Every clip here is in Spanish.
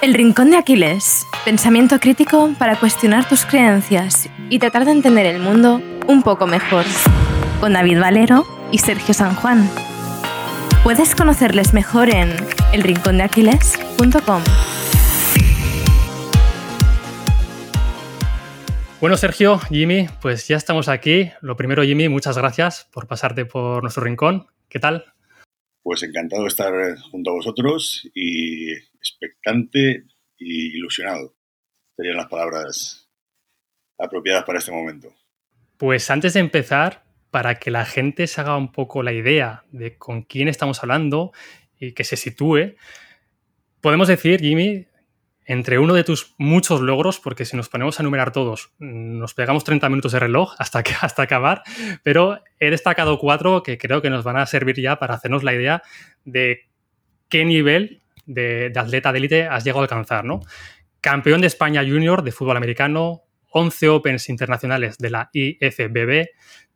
El Rincón de Aquiles. Pensamiento crítico para cuestionar tus creencias y tratar de entender el mundo un poco mejor. Con David Valero y Sergio San Juan. Puedes conocerles mejor en elrincondeaquiles.com. Bueno, Sergio, Jimmy, pues ya estamos aquí. Lo primero, Jimmy, muchas gracias por pasarte por nuestro rincón. ¿Qué tal? Pues encantado de estar junto a vosotros y expectante y ilusionado. Serían las palabras apropiadas para este momento. Pues antes de empezar, para que la gente se haga un poco la idea de con quién estamos hablando y que se sitúe, podemos decir, Jimmy, entre uno de tus muchos logros, porque si nos ponemos a enumerar todos, nos pegamos 30 minutos de reloj hasta, que, hasta acabar, pero he destacado cuatro que creo que nos van a servir ya para hacernos la idea de qué nivel de, atleta de élite has llegado a alcanzar, ¿no? Campeón de España Junior de fútbol americano, 11 Opens internacionales de la IFBB,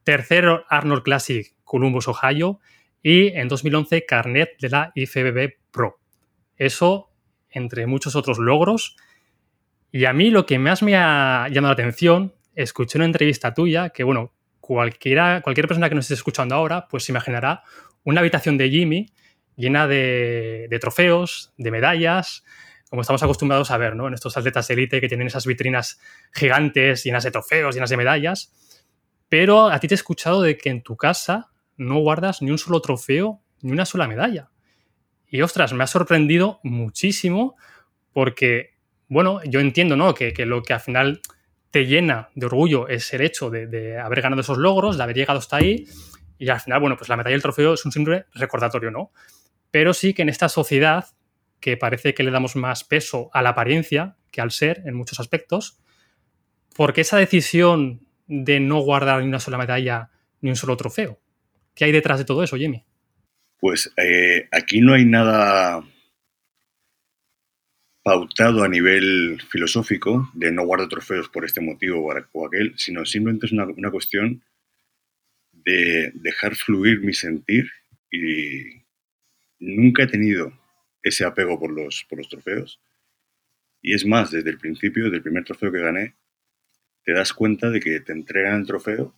tercero Arnold Classic Columbus, Ohio, y en 2011 carnet de la IFBB Pro. Eso entre muchos otros logros. Y a mí lo que más me ha llamado la atención, escuché una entrevista tuya que, bueno, cualquiera, cualquier persona que nos esté escuchando ahora, pues se imaginará una habitación de Jimmy llena de, trofeos, de medallas, como estamos acostumbrados a ver, ¿no? En estos atletas de élite que tienen esas vitrinas gigantes, llenas de trofeos, llenas de medallas. Pero a ti te he escuchado de que en tu casa no guardas ni un solo trofeo ni una sola medalla. Y ostras, me ha sorprendido muchísimo porque, bueno, yo entiendo, ¿no? Que, lo que al final te llena de orgullo es el hecho de, de, haber ganado esos logros, de haber llegado hasta ahí. Y al final, bueno, pues la medalla y el trofeo es un simple recordatorio, ¿no? Pero sí que en esta sociedad, que parece que le damos más peso a la apariencia que al ser en muchos aspectos, ¿por qué esa decisión de no guardar ni una sola medalla ni un solo trofeo? ¿Qué hay detrás de todo eso, Jimmy? Pues eh, aquí no hay nada pautado a nivel filosófico de no guardar trofeos por este motivo o aquel, sino simplemente es una, una cuestión de dejar fluir mi sentir y nunca he tenido ese apego por los, por los trofeos. Y es más, desde el principio, desde el primer trofeo que gané, te das cuenta de que te entregan el trofeo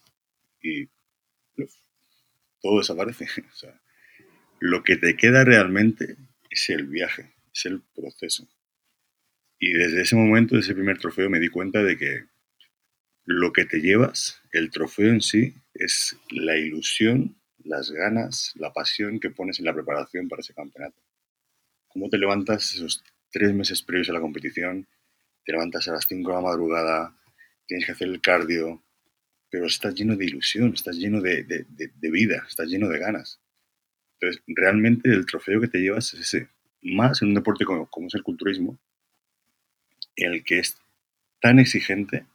y todo desaparece. lo que te queda realmente es el viaje, es el proceso. Y desde ese momento, desde ese primer trofeo, me di cuenta de que lo que te llevas, el trofeo en sí, es la ilusión las ganas, la pasión que pones en la preparación para ese campeonato. ¿Cómo te levantas esos tres meses previos a la competición? Te levantas a las 5 de la madrugada, tienes que hacer el cardio, pero estás lleno de ilusión, estás lleno de, vida, estás lleno de ganas. Entonces, realmente el trofeo que te llevas es ese. Más en un deporte como, como es el culturismo, en el que es tan exigente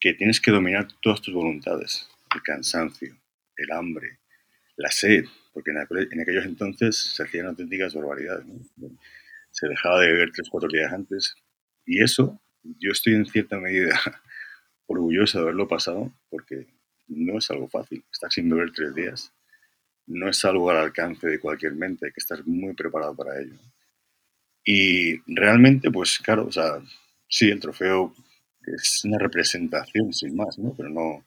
que tienes que dominar todas tus voluntades. El cansancio, el hambre, la sed, porque en, aquellos entonces se hacían auténticas barbaridades. Se dejaba de beber tres cuatro días antes. Y eso, yo estoy en cierta medida orgulloso de haberlo pasado, porque no es algo fácil. Estar sin beber tres días no es algo al alcance de cualquier mente, hay que estar muy preparado para ello. Y realmente, pues claro, o sea, sí, el trofeo es una representación sin más, ¿no? Pero no,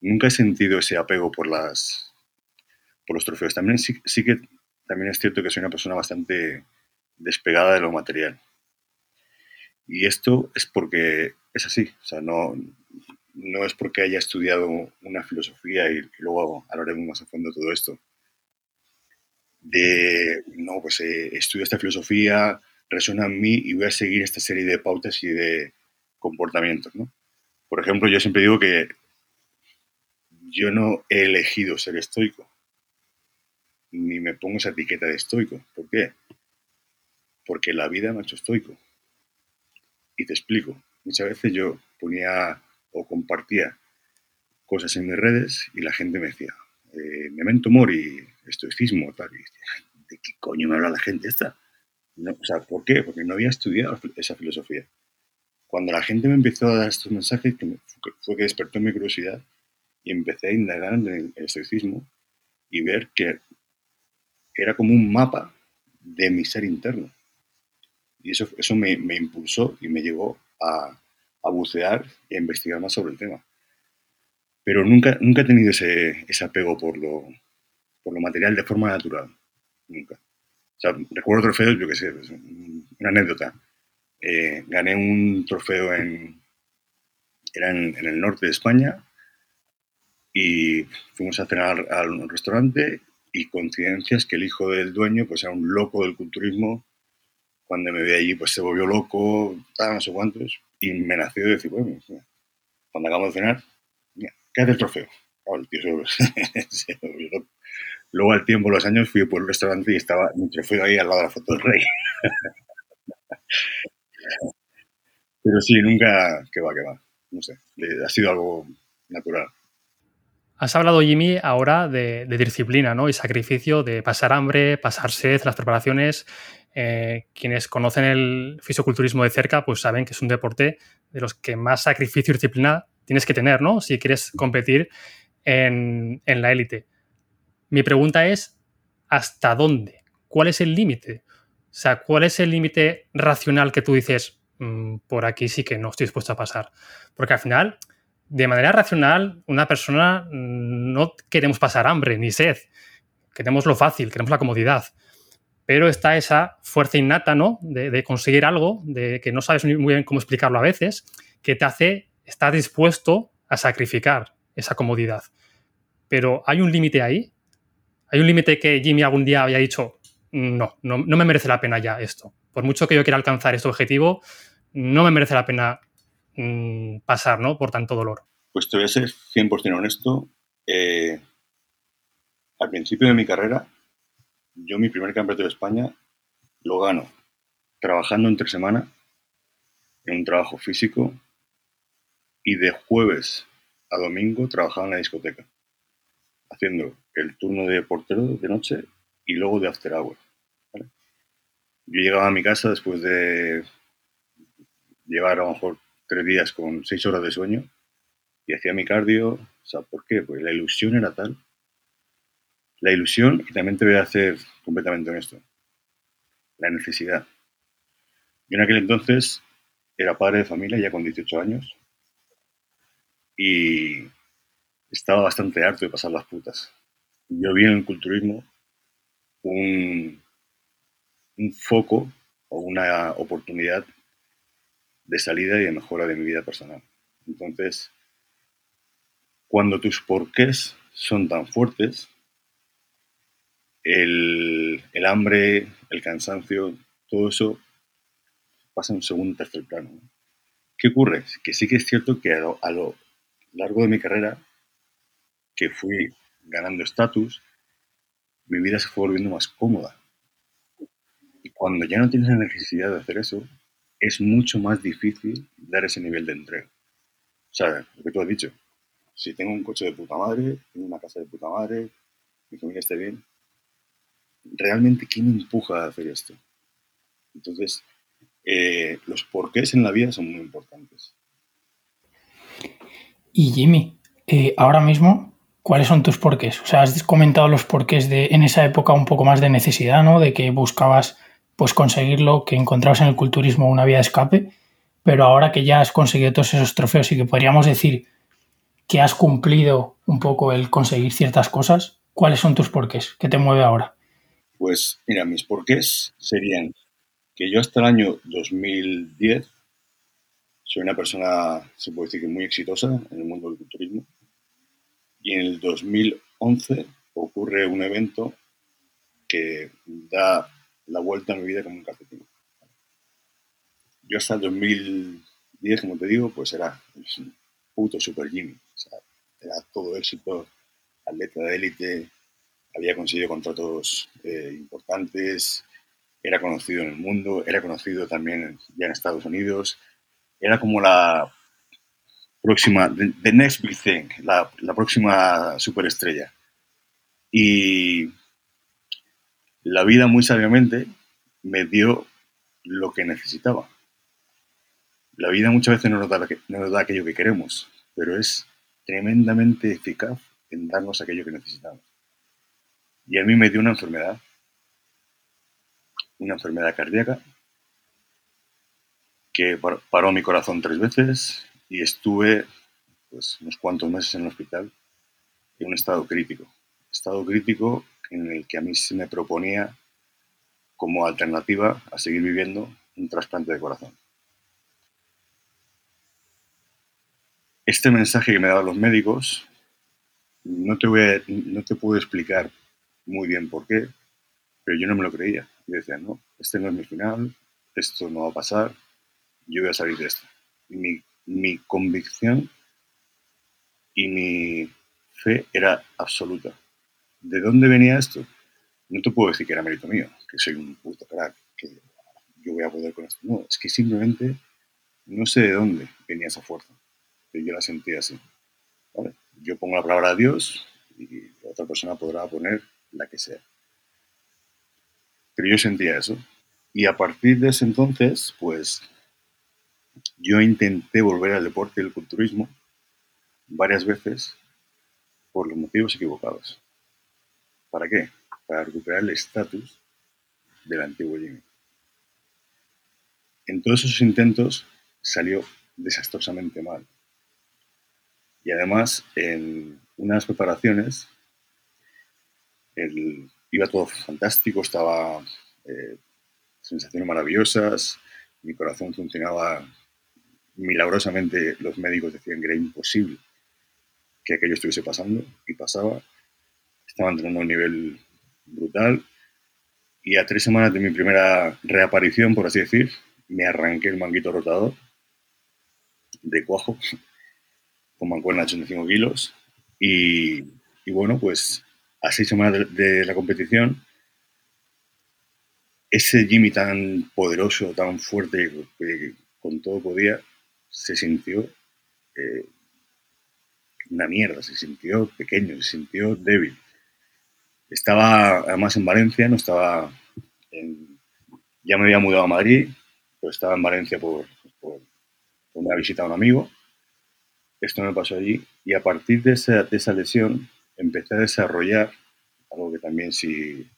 nunca he sentido ese apego por las, por los trofeos. También sí, que también es cierto que soy una persona bastante despegada de lo material. Y esto es porque es así, o sea, no, no es porque haya estudiado una filosofía y, luego hablaremos más a fondo todo esto. De, no, pues eh, estudio esta filosofía, resuena en mí y voy a seguir esta serie de pautas y de comportamientos, ¿no? Por ejemplo, yo siempre digo que yo no he elegido ser estoico ni me pongo esa etiqueta de estoico. ¿Por qué? Porque la vida me ha hecho estoico. Y te explico. Muchas veces yo ponía o compartía cosas en mis redes y la gente me decía, eh, memento mori, estoicismo, tal. Y ¿de qué coño me habla la gente esta? No, o sea, ¿por qué? Porque no había estudiado esa filosofía. Cuando la gente me empezó a dar estos mensajes, que fue que despertó mi curiosidad y empecé a indagar en el estoicismo y ver que era como un mapa de mi ser interno. Y eso, eso me, impulsó y me llevó a, bucear e investigar más sobre el tema. Pero nunca, nunca he tenido ese, apego por lo, por lo material de forma natural. Nunca. O sea, recuerdo trofeos, yo qué sé, pues, una anécdota. Eh, gané un trofeo en, era en, el norte de España y fuimos a cenar a un restaurante y coincidencias que el hijo del dueño pues era un loco del culturismo. Cuando me ve allí pues se volvió loco, tal, no sé cuántos, y me nació de decir, bueno, cuando acabamos de cenar, ¿qué hace el trofeo? tío se, Luego al tiempo, los años, fui por el restaurante y estaba mi trofeo ahí al lado de la foto del rey. Pero sí, nunca, que va, que va. No sé, ha sido algo natural. Has hablado, Jimmy, ahora de, disciplina ¿no? y sacrificio, de pasar hambre, pasar sed, las preparaciones. Eh, quienes conocen el fisioculturismo de cerca, pues saben que es un deporte de los que más sacrificio y disciplina tienes que tener, ¿no? Si quieres competir en, en la élite. Mi pregunta es, ¿hasta dónde? ¿Cuál es el límite? O sea, ¿cuál es el límite racional que tú dices, mmm, por aquí sí que no estoy dispuesto a pasar? Porque al final, de manera racional, una persona mm, no queremos pasar hambre ni sed. Queremos lo fácil, queremos la comodidad. Pero está esa fuerza innata, ¿no? De, conseguir algo, de que no sabes muy bien cómo explicarlo a veces, que te hace estar dispuesto a sacrificar esa comodidad. Pero hay un límite ahí. Hay un límite que Jimmy algún día había dicho, no, no, no me merece la pena ya esto. Por mucho que yo quiera alcanzar este objetivo, no me merece la pena mmm, pasar ¿no? por tanto dolor? Pues te voy a ser 100% honesto. Eh, al principio de mi carrera, yo mi primer campeonato de España lo gano trabajando entre semana en un trabajo físico y de jueves a domingo trabajaba en la discoteca, haciendo el turno de portero de noche y luego de after hour. Yo llegaba a mi casa después de llevar a lo mejor tres días con seis horas de sueño y hacía mi cardio. O ¿por qué? Porque la ilusión era tal. La ilusión, y también te voy a hacer completamente honesto, la necesidad. Yo en aquel entonces era padre de familia ya con 18 años y estaba bastante harto de pasar las putas. Yo vi en el culturismo un, un foco o una oportunidad de salida y de mejora de mi vida personal. Entonces, cuando tus porqués son tan fuertes, el, hambre, el cansancio, todo eso pasa en un segundo tercer plano. ¿Qué ocurre? Que sí que es cierto que a lo largo de mi carrera, que fui ganando estatus, mi vida se fue volviendo más cómoda. Y cuando ya no tienes la necesidad de hacer eso, es mucho más difícil dar ese nivel de entrega. O sea, lo que tú has dicho, si tengo un coche de puta madre, tengo una casa de puta madre, mi familia esté bien, realmente ¿quién me empuja a hacer esto? Entonces, eh, los porqués en la vida son muy importantes. Y Jimmy, eh, ahora mismo, ¿cuáles son tus porqués? O sea, has comentado los porqués de en esa época un poco más de necesidad, ¿no? De que buscabas pues conseguirlo, que encontrabas en el culturismo una vía de escape, pero ahora que ya has conseguido todos esos trofeos y que podríamos decir que has cumplido un poco el conseguir ciertas cosas, ¿cuáles son tus porqués? ¿Qué te mueve ahora? Pues mira, mis porqués serían que yo hasta el año 2010 soy una persona, se puede decir que muy exitosa en el mundo del culturismo, y en el 2011 ocurre un evento que da la vuelta a mi vida como un calcetín. Yo hasta el 2010, como te digo, pues era un puto super Jimmy. O sea, era todo éxito, atleta de élite, había conseguido contratos eh, importantes, era conocido en el mundo, era conocido también ya en Estados Unidos, era como la próxima, the, the next big thing, la, la próxima superestrella. Y la vida muy sabiamente me dio lo que necesitaba. La vida muchas veces no nos da, no nos da aquello que queremos, pero es tremendamente eficaz en darnos aquello que necesitamos. Y a mí me dio una enfermedad, una enfermedad cardíaca, que paró mi corazón tres veces y estuve pues, unos cuantos meses en el hospital en un estado crítico. Estado crítico en el que a mí se me proponía como alternativa a seguir viviendo un trasplante de corazón. Este mensaje que me daban los médicos, no te, voy no te puedo explicar muy bien por qué, pero yo no me lo creía. Yo decía, no, este no es mi final, esto no va a pasar, yo voy a salir de esto. Y mi, mi convicción y mi fe era absoluta. ¿De dónde venía esto? No te puedo decir que era mérito mío, que soy un puto crack, que yo voy a poder con esto. No, es que simplemente no sé de dónde venía esa fuerza, pero yo la sentía así. Yo pongo la palabra a Dios y otra persona podrá poner la que sea. Pero yo sentía eso. Y a partir de ese entonces, pues yo intenté volver al deporte y al culturismo varias veces por los motivos equivocados. ¿Para qué? Para recuperar el estatus del antiguo Jimmy. En todos esos intentos salió desastrosamente mal. Y además, en unas preparaciones, iba todo fantástico, estaba eh, sensaciones maravillosas, mi corazón funcionaba milagrosamente, los médicos decían que era imposible que aquello estuviese pasando, y pasaba. Estaba entrenando a un nivel brutal, y a tres semanas de mi primera reaparición, por así decir, me arranqué el manguito rotador de cuajo con mancuerna de 85 kilos. Y, y, bueno, pues a seis semanas de, la competición, ese Jimmy tan poderoso, tan fuerte, que con todo podía, se sintió eh, una mierda, se sintió pequeño, se sintió débil. Estaba además en Valencia, no estaba en, ya me había mudado a Madrid, pero estaba en Valencia por, una visita a un amigo. Esto me pasó allí y a partir de esa, de esa lesión empecé a desarrollar algo que también si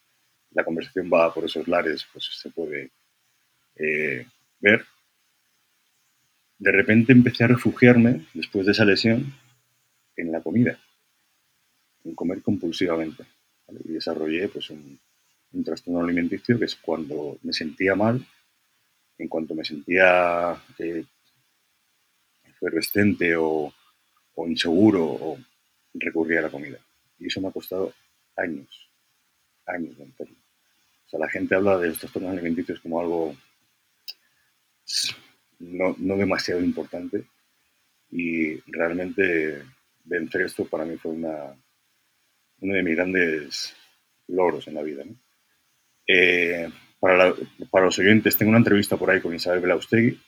la conversación va por esos lares, pues se puede eh, ver. De repente empecé a refugiarme, después de esa lesión, en la comida, en comer compulsivamente. Y desarrollé pues, un, un trastorno alimenticio que es cuando me sentía mal, en cuanto me sentía eh, efervescente o, o, inseguro, o recurría a la comida. Y eso me ha costado años, años de enfermo. O sea, la gente habla de los trastornos alimenticios como algo no, no demasiado importante y realmente vencer esto para mí fue una, uno de mis grandes logros en la vida. Eh, para, los oyentes, tengo una entrevista por ahí con Isabel Belaustegui,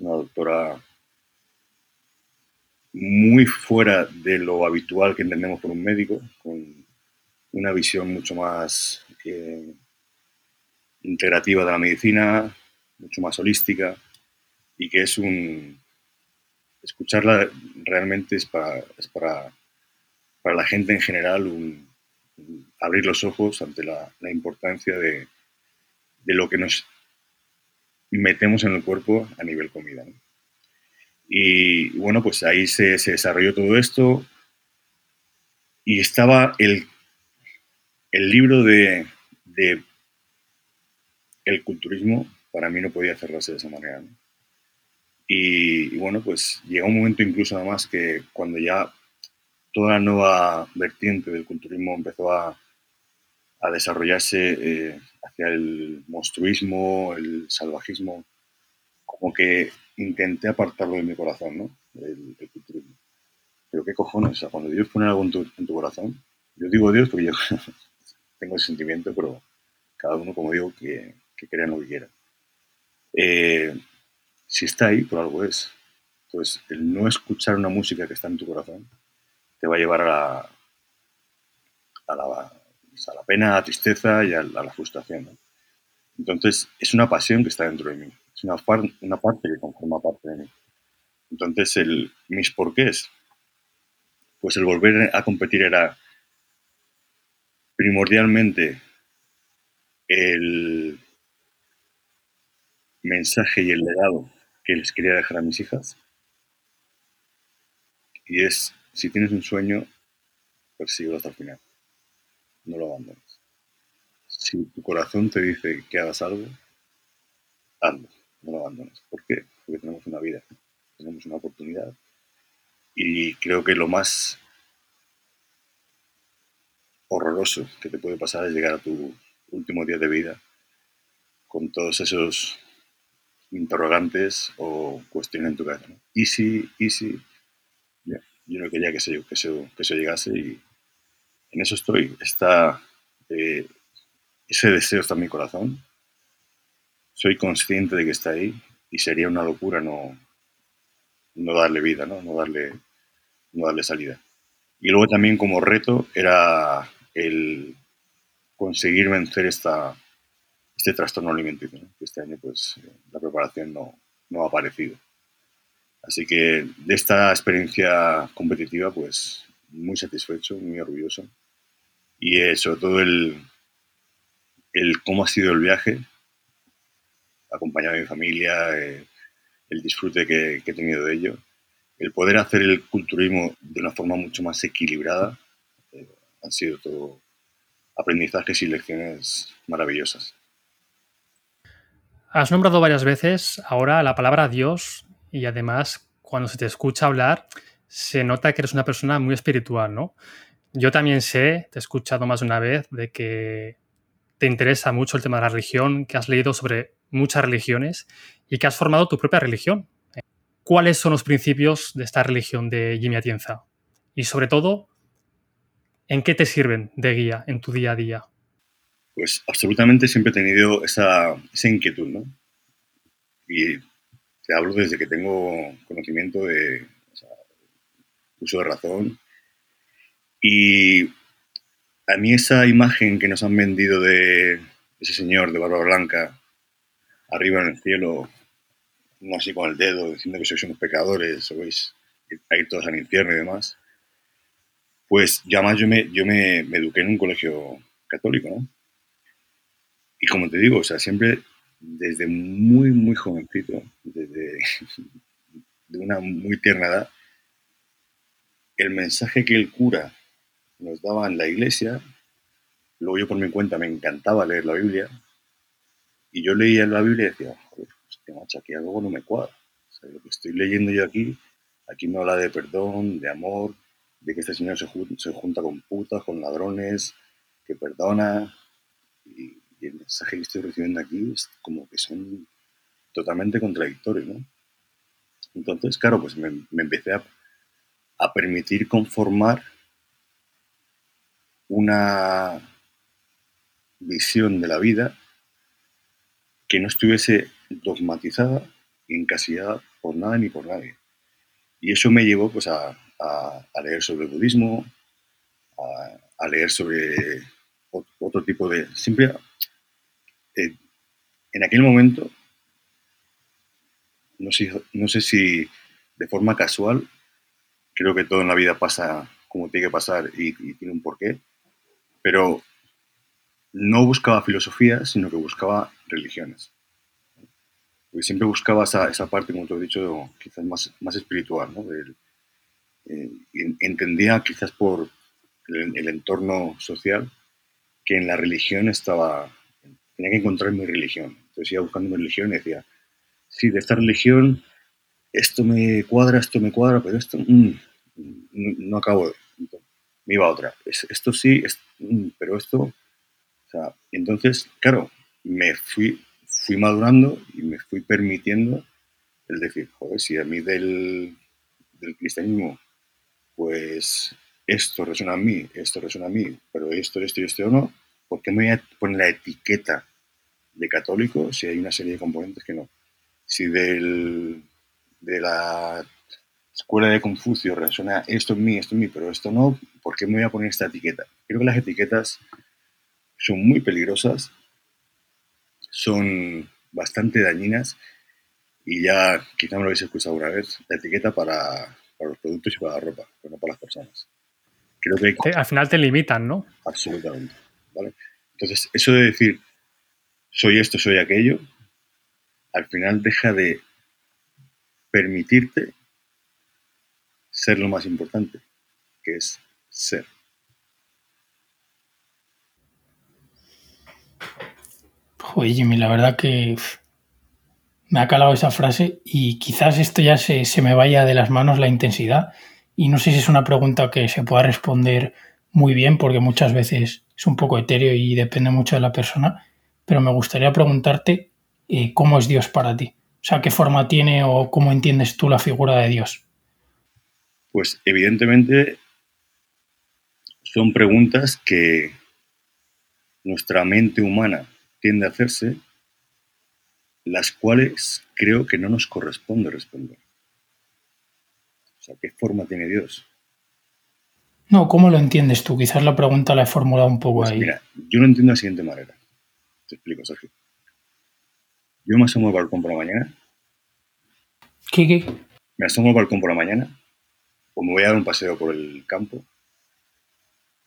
una doctora muy fuera de lo habitual que entendemos por un médico, con una visión mucho más eh, integrativa de la medicina, mucho más holística, y que es un... Escucharla realmente es para, para la gente en general abrir los ojos ante la, importancia de, de, lo que nos metemos en el cuerpo a nivel comida. Y bueno, pues ahí se, se, desarrolló todo esto y estaba el, el libro de, de, el culturismo, para mí no podía cerrarse de esa manera. Y, y, bueno, pues llegó un momento incluso además que cuando ya toda la nueva vertiente del culturismo empezó a, a desarrollarse eh, hacia el monstruismo, el salvajismo, como que intenté apartarlo de mi corazón, ¿no? El, el culturismo. Pero qué cojones, o sea, cuando Dios pone algo en tu, en tu corazón, yo digo Dios porque yo tengo ese sentimiento, pero cada uno, como digo, que, que crea lo que quiera. Eh, si está ahí, por algo es. Entonces, el no escuchar una música que está en tu corazón, va a llevar a la, a la, pena, a la tristeza y a la, frustración. Entonces, es una pasión que está dentro de mí, es una, una parte que conforma parte de mí. Entonces, el, mis porqués, pues el volver a competir era primordialmente el mensaje y el legado que les quería dejar a mis hijas. Y es, si tienes un sueño, persíguelo hasta el final. No lo abandones. Si tu corazón te dice que hagas algo, hazlo, no lo abandones. ¿Por qué? Porque tenemos una vida, tenemos una oportunidad. Y creo que lo más horroroso que te puede pasar es llegar a tu último día de vida con todos esos interrogantes o cuestiones en tu cabeza. ¿no? Easy, easy. Yo no quería que eso, que, que eso llegase y en eso estoy. Está, eh, ese deseo está en mi corazón. Soy consciente de que está ahí y sería una locura no, no darle vida, ¿no? No, darle, no darle salida. Y luego también como reto era el conseguir vencer esta, este trastorno alimenticio. Este año pues la preparación no, no ha aparecido. Así que de esta experiencia competitiva pues muy satisfecho, muy orgulloso. Y eh, sobre todo el, cómo ha sido el viaje, acompañado de mi familia, eh, el disfrute que, que, he tenido de ello, el poder hacer el culturismo de una forma mucho más equilibrada, eh, han sido todo aprendizajes y lecciones maravillosas. Has nombrado varias veces ahora la palabra Dios y además cuando se te escucha hablar se nota que eres una persona muy espiritual, ¿no? Yo también sé, te he escuchado más de una vez, de que te interesa mucho el tema de la religión, que has leído sobre muchas religiones y que has formado tu propia religión. ¿Cuáles son los principios de esta religión de Jimmy Atienza? Y sobre todo, ¿en qué te sirven de guía en tu día a día? Pues absolutamente siempre he tenido esa, esa inquietud, ¿no? Y te hablo desde que tengo conocimiento de uso de razón. Y a mí esa imagen que nos han vendido de ese señor de barba blanca, arriba en el cielo, no así con el dedo, diciendo que sois unos pecadores, a ir todos al infierno y demás, pues ya más yo me, yo me, me eduqué en un colegio católico, ¿no? Y como te digo, o sea, siempre desde muy, muy jovencito, desde de una muy tierna edad, el mensaje que el cura nos daba en la iglesia, luego yo por mi cuenta me encantaba leer la Biblia, y yo leía la Biblia y decía, joder, hostia, macho, aquí algo no me cuadra. Lo que estoy leyendo yo aquí, aquí me habla de perdón, de amor, de que este señor se, se junta con putas, con ladrones, que perdona, y, el mensaje que estoy recibiendo aquí es como que son totalmente contradictorios, ¿no? Entonces, claro, pues me, empecé a, a permitir conformar una visión de la vida que no estuviese dogmatizada y encasillada por nada ni por nadie. Y eso me llevó pues, a, leer sobre el budismo, a, leer sobre otro tipo de... Siempre, en aquel momento, no sé, no sé si de forma casual creo que todo en la vida pasa como tiene que pasar y, tiene un porqué, pero no buscaba filosofía, sino que buscaba religiones. Porque siempre buscaba esa, esa parte, como te he dicho, quizás más, más espiritual. ¿no? Eh, entendía quizás por el, el, entorno social que en la religión estaba, tenía que encontrar mi religión. Entonces iba buscando mi religión y decía, sí, de esta religión esto me cuadra, esto me cuadra, pero esto mm, no, acabo de... Me iba a otra. Esto sí, mm, pero esto... O sea, entonces, claro, me fui, fui madurando y me fui permitiendo el decir, joder, si a mí del, del cristianismo, pues esto resuena a mí, esto resuena a mí, pero esto, esto y esto no, ¿por qué me voy a poner la etiqueta de católico si hay una serie de componentes que no? Si del de la escuela de Confucio resuena esto en mí, esto en mí, pero esto no, ¿por qué me voy a poner esta etiqueta? Creo que las etiquetas son muy peligrosas, son bastante dañinas y ya quizá me lo habéis escuchado una vez, la etiqueta para, para los productos y para la ropa, pero no para las personas. Creo que, al final te limitan, ¿no? Absolutamente. Entonces, eso de decir, soy esto, soy aquello, al final deja de permitirte ser lo más importante, que es ser. Joder, Jimmy, la verdad que me ha calado esa frase y quizás esto ya se, se, me vaya de las manos la intensidad. Y no sé si es una pregunta que se pueda responder muy bien porque muchas veces es un poco etéreo y depende mucho de la persona, pero me gustaría preguntarte eh, cómo es Dios para ti. O sea, qué forma tiene o cómo entiendes tú la figura de Dios. Pues evidentemente son preguntas que nuestra mente humana tiende a hacerse, las cuales creo que no nos corresponde responder. O sea, ¿qué forma tiene Dios? No, ¿cómo lo entiendes tú? Quizás la pregunta la he formulado un poco Pues ahí. mira, yo lo entiendo de la siguiente manera. Te explico, Sergio. Yo me asomo al balcón por la mañana, ¿Qué, qué? me asomo al balcón por la mañana, o me voy a dar un paseo por el campo,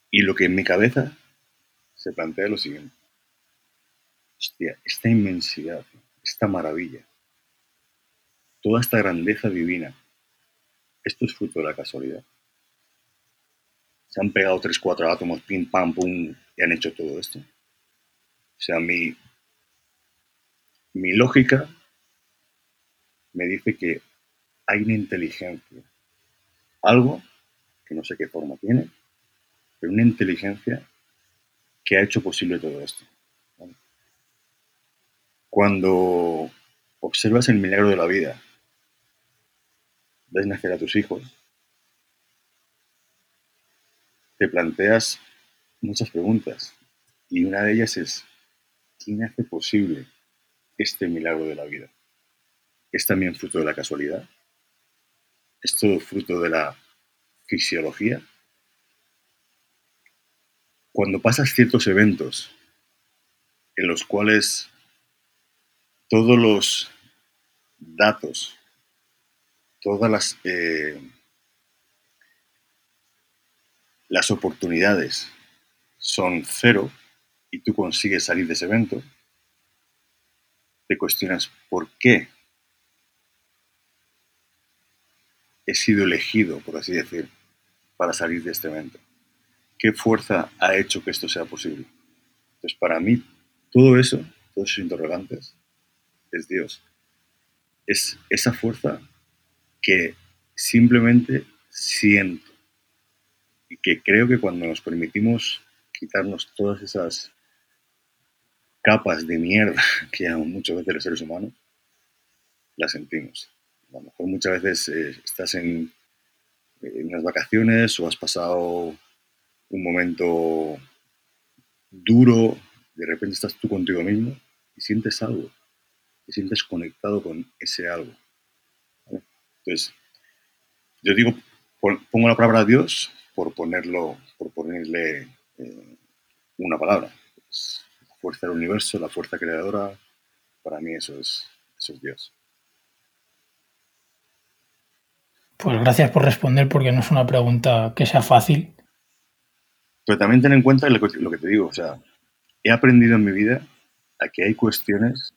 y lo que en mi cabeza se plantea es lo siguiente. Hostia, esta inmensidad, esta maravilla, toda esta grandeza divina, ¿esto es fruto de la casualidad? Se han pegado tres, cuatro átomos, pim, pam, pum, y han hecho todo esto. O sea, mi, mi lógica me dice que hay una inteligencia, algo que no sé qué forma tiene, pero una inteligencia que ha hecho posible todo esto. Cuando observas el milagro de la vida, ves nacer a tus hijos, te planteas muchas preguntas y una de ellas es, ¿quién hace posible este milagro de la vida? ¿Es también fruto de la casualidad? ¿Es todo fruto de la fisiología? Cuando pasas ciertos eventos en los cuales todos los datos, todas las, eh, las oportunidades son cero y tú consigues salir de ese evento, te cuestionas por qué he sido elegido, por así decir, para salir de este evento. ¿Qué fuerza ha hecho que esto sea posible? Entonces, para mí, todo eso, todos esos interrogantes, es Dios. Es esa fuerza que simplemente siento y que creo que cuando nos permitimos quitarnos todas esas capas de mierda que llamamos muchas veces los seres humanos, las sentimos. A lo mejor muchas veces eh, estás en, unas vacaciones o has pasado un momento duro, de repente estás tú contigo mismo y sientes algo, te sientes conectado con ese algo. Entonces, yo digo, pon- pongo la palabra Dios por ponerlo, por ponerle eh, una palabra. Es la fuerza del universo, la fuerza creadora, para mí eso es, eso es Dios. Pues gracias por responder porque no es una pregunta que sea fácil. Pero también ten en cuenta lo que, lo que te digo, o sea, he aprendido en mi vida a que hay cuestiones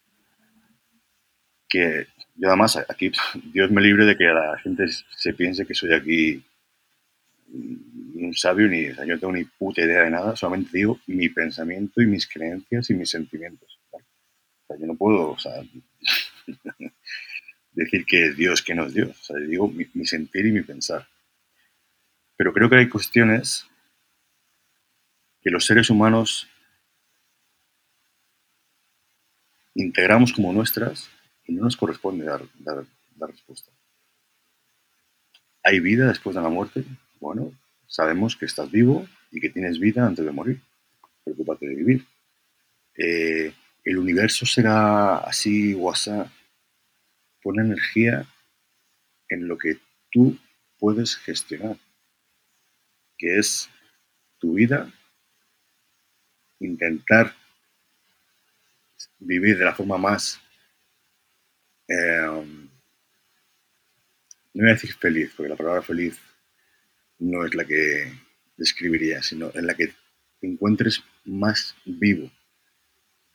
que yo además aquí, Dios me libre de que la gente se piense que soy aquí un sabio ni, yo no tengo ni puta idea de nada, solamente digo mi pensamiento y mis creencias y mis sentimientos. O sea, yo no puedo, decir que es Dios, que no es Dios. O sea, yo digo mi, mi sentir y mi pensar. Pero creo que hay cuestiones que los seres humanos integramos como nuestras y no nos corresponde dar, dar, dar respuesta. ¿Hay vida después de la muerte? Bueno, sabemos que estás vivo y que tienes vida antes de morir. Preocúpate de vivir. Eh, ¿El universo será así así? Pon energía en lo que tú puedes gestionar, que es tu vida, intentar vivir de la forma más, eh, no voy a decir feliz, porque la palabra feliz no es la que describiría, sino en la que te encuentres más vivo.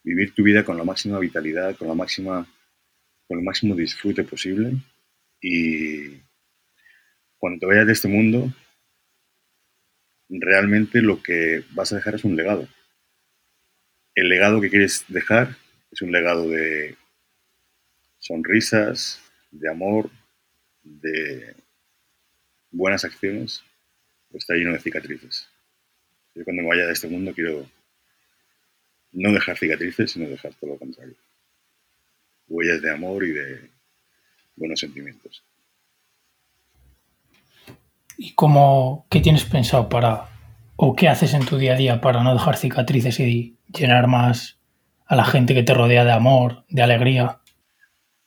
Vivir tu vida con la máxima vitalidad, con la máxima con el máximo disfrute posible y cuando te vayas de este mundo, realmente lo que vas a dejar es un legado. El legado que quieres dejar es un legado de sonrisas, de amor, de buenas acciones, está lleno de cicatrices. Yo cuando me vaya de este mundo quiero no dejar cicatrices, sino dejar todo lo contrario. Huellas de amor y de buenos sentimientos. ¿Y cómo, qué tienes pensado para, o qué haces en tu día a día para no dejar cicatrices y llenar más a la gente que te rodea de amor, de alegría?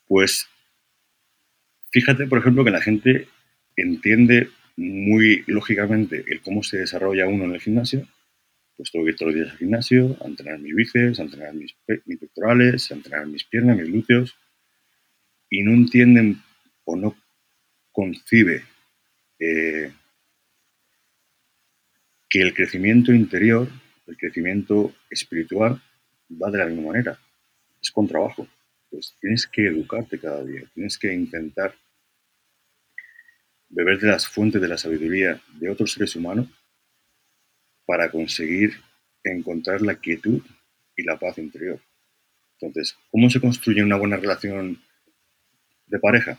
Pues fíjate, por ejemplo, que la gente entiende muy lógicamente el cómo se desarrolla uno en el gimnasio. Pues tengo que ir todos los días al gimnasio, a entrenar mis bíceps, a entrenar mis, mis pectorales, a entrenar mis piernas, mis glúteos. Y no entienden o no concibe eh, que el crecimiento interior, el crecimiento espiritual, va de la misma manera. Es con trabajo. Pues tienes que educarte cada día, tienes que intentar beber de las fuentes de la sabiduría de otros seres humanos para conseguir encontrar la quietud y la paz interior. Entonces, ¿cómo se construye una buena relación de pareja?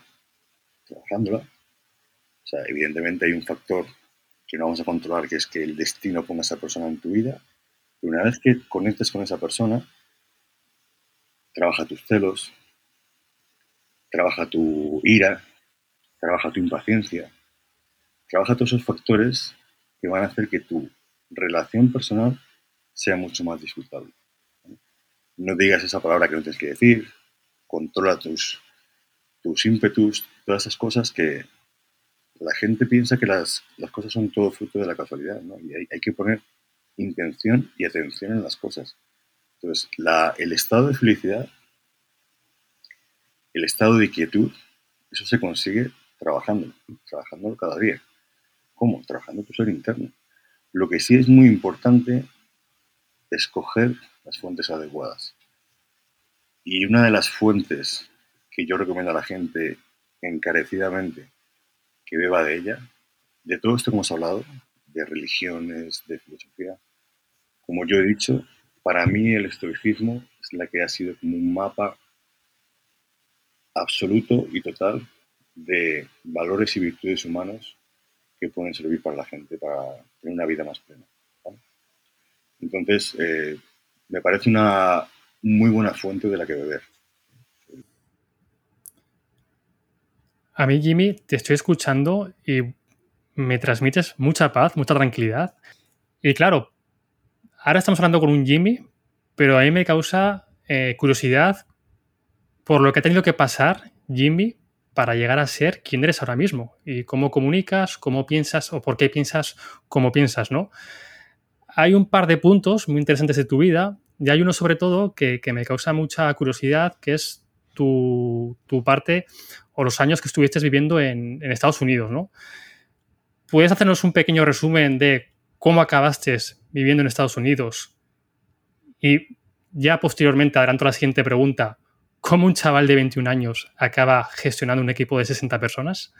Trabajándola, o sea, evidentemente hay un factor que no vamos a controlar, que es que el destino ponga a esa persona en tu vida. Y una vez que conectes con esa persona, trabaja tus celos, trabaja tu ira, trabaja tu impaciencia, trabaja todos esos factores que van a hacer que tu relación personal sea mucho más disfrutable. No digas esa palabra que no tienes que decir, controla tus, tus ímpetus, todas esas cosas que, la gente piensa que las, cosas son todo fruto de la casualidad, ¿no? Y hay, que poner intención y atención en las cosas. Entonces, el estado de felicidad, el estado de quietud, eso se consigue trabajando, trabajando cada día. ¿Cómo? Trabajando tu ser interno. Lo que sí es muy importante es escoger las fuentes adecuadas. Y una de las fuentes que yo recomiendo a la gente encarecidamente que beba de ella, de todo esto que hemos hablado, de religiones, de filosofía. Como yo he dicho, para mí el estoicismo es la que ha sido como un mapa absoluto y total de valores y virtudes humanos que pueden servir para la gente, para tener una vida más plena. Entonces, eh, me parece una muy buena fuente de la que beber. A mí, Jimmy, te estoy escuchando y me transmites mucha paz, mucha tranquilidad. Y claro, ahora estamos hablando con un Jimmy, pero a mí me causa eh, curiosidad por lo que ha tenido que pasar Jimmy para llegar a ser quien eres ahora mismo y cómo comunicas, cómo piensas o por qué piensas como piensas, ¿no? Hay un par de puntos muy interesantes de tu vida y hay uno sobre todo que, me causa mucha curiosidad, que es tu, tu, parte o los años que estuviste viviendo en, Estados Unidos, ¿no? ¿Puedes hacernos un pequeño resumen de cómo acabaste viviendo en Estados Unidos? Y ya posteriormente, adelanto la siguiente pregunta, ¿cómo un chaval de 21 años acaba gestionando un equipo de 60 personas?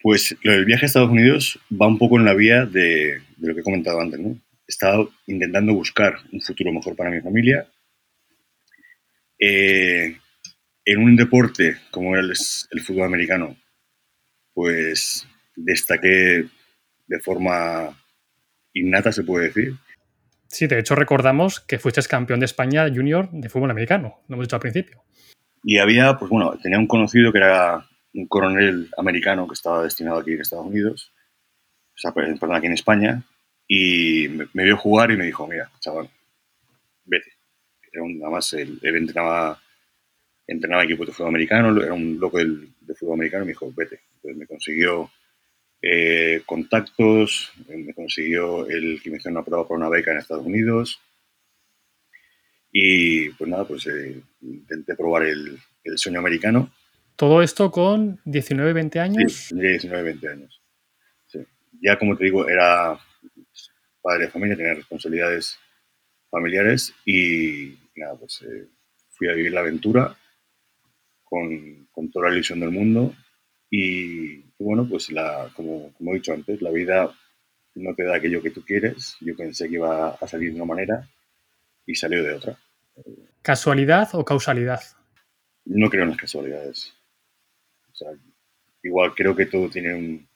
Pues el viaje a Estados Unidos va un poco en la vía de, lo que he comentado antes, ¿no? He estado intentando buscar un futuro mejor para mi familia. Eh, en un deporte como el, el fútbol americano, pues destaqué de forma innata, se puede decir. Sí, de hecho recordamos que fuiste campeón de España junior de fútbol americano, lo hemos dicho al principio. Y había, pues bueno, tenía un conocido que era un coronel americano que estaba destinado aquí en Estados Unidos, o sea, perdón, aquí en España, y me, vio jugar y me dijo, mira, chaval, vete. Era un, nada más, él, él entrenaba entrenaba equipo de fútbol americano, era un loco del, de fútbol americano y me dijo, vete. Entonces me consiguió eh, contactos, me consiguió el que me hizo una prueba para una beca en Estados Unidos. Y pues nada, pues eh, intenté probar el, el, sueño americano. ¿Todo esto con 19, 20 años? Sí, tendría 19, 20 años. Sí. Ya como te digo, era padre de familia, tenía responsabilidades familiares y nada, pues eh, fui a vivir la aventura con, con toda la ilusión del mundo y, bueno, pues la, como, como, he dicho antes, la vida no te da aquello que tú quieres. Yo pensé que iba a salir de una manera y salió de otra. ¿Casualidad o causalidad? No creo en las casualidades. O sea, igual creo que todo tiene un,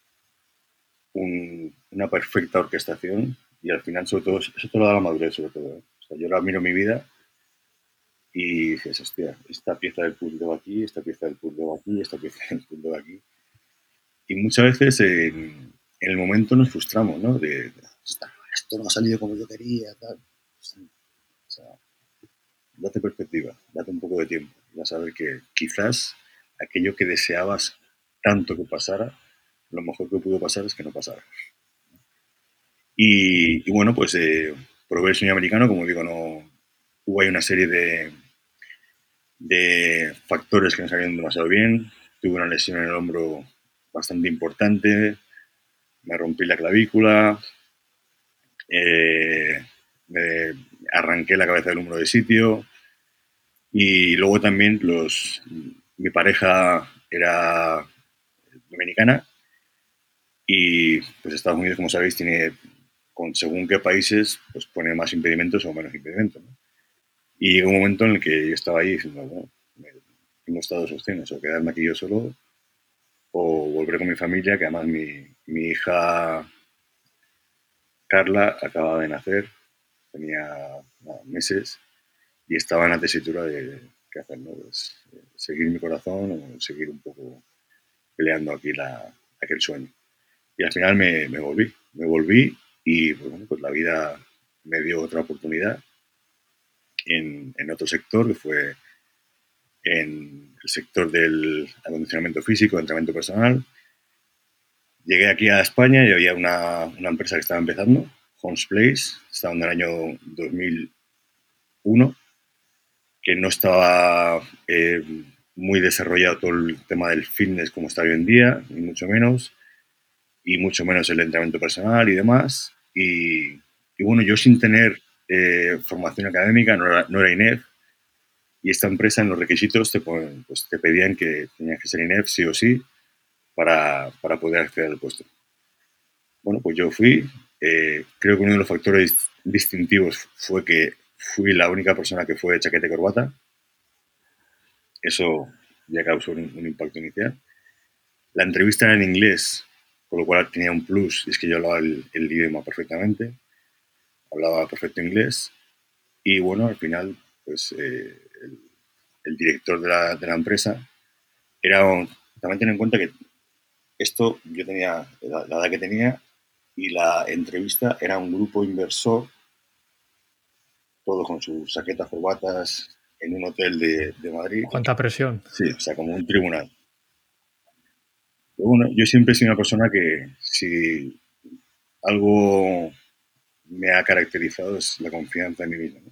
un, una perfecta orquestación y al final, sobre todo, eso te lo da la madurez, sobre todo. ¿eh? O sea, yo ahora miro mi vida y dices, hostia, esta pieza del puzzle va aquí, esta pieza del puzzle va aquí, esta pieza del puzzle va aquí. Y muchas veces en, el momento nos frustramos, ¿no? De, esto no ha salido como yo quería, tal. O sea, date perspectiva, date un poco de tiempo. Vas a que quizás aquello que deseabas tanto que pasara, lo mejor que pudo pasar es que no pasara. Y, y bueno, pues eh, probé el sueño americano, como digo, no, hubo ahí una serie de, de factores que no salieron demasiado bien. Tuve una lesión en el hombro bastante importante, me rompí la clavícula, eh, arranqué la cabeza del hombro de sitio y luego también los, mi pareja era dominicana y pues Estados Unidos, como sabéis, tiene, con según qué países, pues pone más impedimentos o menos impedimentos. ¿no? Y llegó un momento en el que yo estaba ahí diciendo, bueno, tengo estas dos opciones, o quedarme aquí yo solo, o volver con mi familia, que además mi, mi hija Carla acaba de nacer, tenía meses, y estaba en la tesitura de qué hacer, ¿no? Pues, eh, seguir mi corazón o seguir un poco peleando aquí la, aquel sueño. Y al final me, me volví, me volví y pues, pues la vida me dio otra oportunidad en, en otro sector, que fue en el sector del acondicionamiento físico, entrenamiento personal. Llegué aquí a España y había una, empresa que estaba empezando, Homes Place, estaba en el año 2001, que no estaba eh, muy desarrollado todo el tema del fitness como está hoy en día, ni mucho menos, y mucho menos el entrenamiento personal y demás. Y, y bueno, yo sin tener eh, formación académica, no era, no era, INEF, y esta empresa en los requisitos te, pues, te pedían que tenías que ser INEF sí o sí para, para poder acceder al puesto. Bueno, pues yo fui, eh, creo que uno de los factores distintivos fue que fui la única persona que fue de chaqueta y corbata. Eso ya causó un, un, impacto inicial. La entrevista era en inglés, con lo cual tenía un plus, y es que yo hablaba el, idioma perfectamente hablaba perfecto inglés y bueno, al final, pues eh, el, director de la, de la, empresa era, un, también ten en cuenta que esto yo tenía la, la, edad que tenía y la entrevista era un grupo inversor, todo con sus saquetas corbatas en un hotel de, de Madrid. ¿Cuánta presión? Sí, o sea, como un tribunal. Pero bueno, yo siempre he sido una persona que si algo me ha caracterizado es la confianza en mí mismo, ¿no?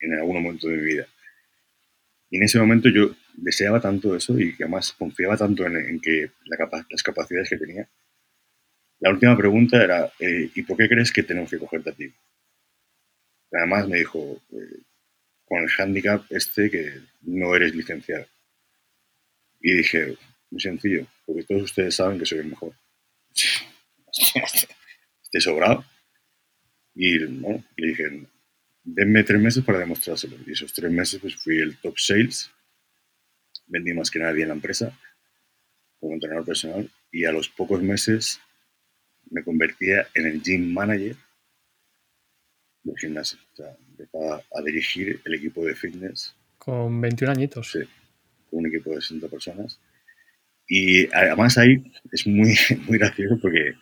en algún momento de mi vida. Y en ese momento yo deseaba tanto eso y además confiaba tanto en, que las capacidades que tenía. La última pregunta era, eh, ¿y por qué crees que tenemos que cogerte a ti? Además me dijo, eh, con el handicap este que no eres licenciado. Y dije, muy sencillo, porque todos ustedes saben que soy el mejor. Estoy sobrado. Y le dije, denme tres meses para demostrárselo. Y esos tres meses pues fui el top sales, vendí más que nadie en la empresa como entrenador personal y a los pocos meses me convertía en el gym manager del gimnasio. O sea, empezaba a dirigir el equipo de fitness. Con 21 añitos. Sí, con un equipo de 60 personas. Y además ahí es muy, muy gracioso porque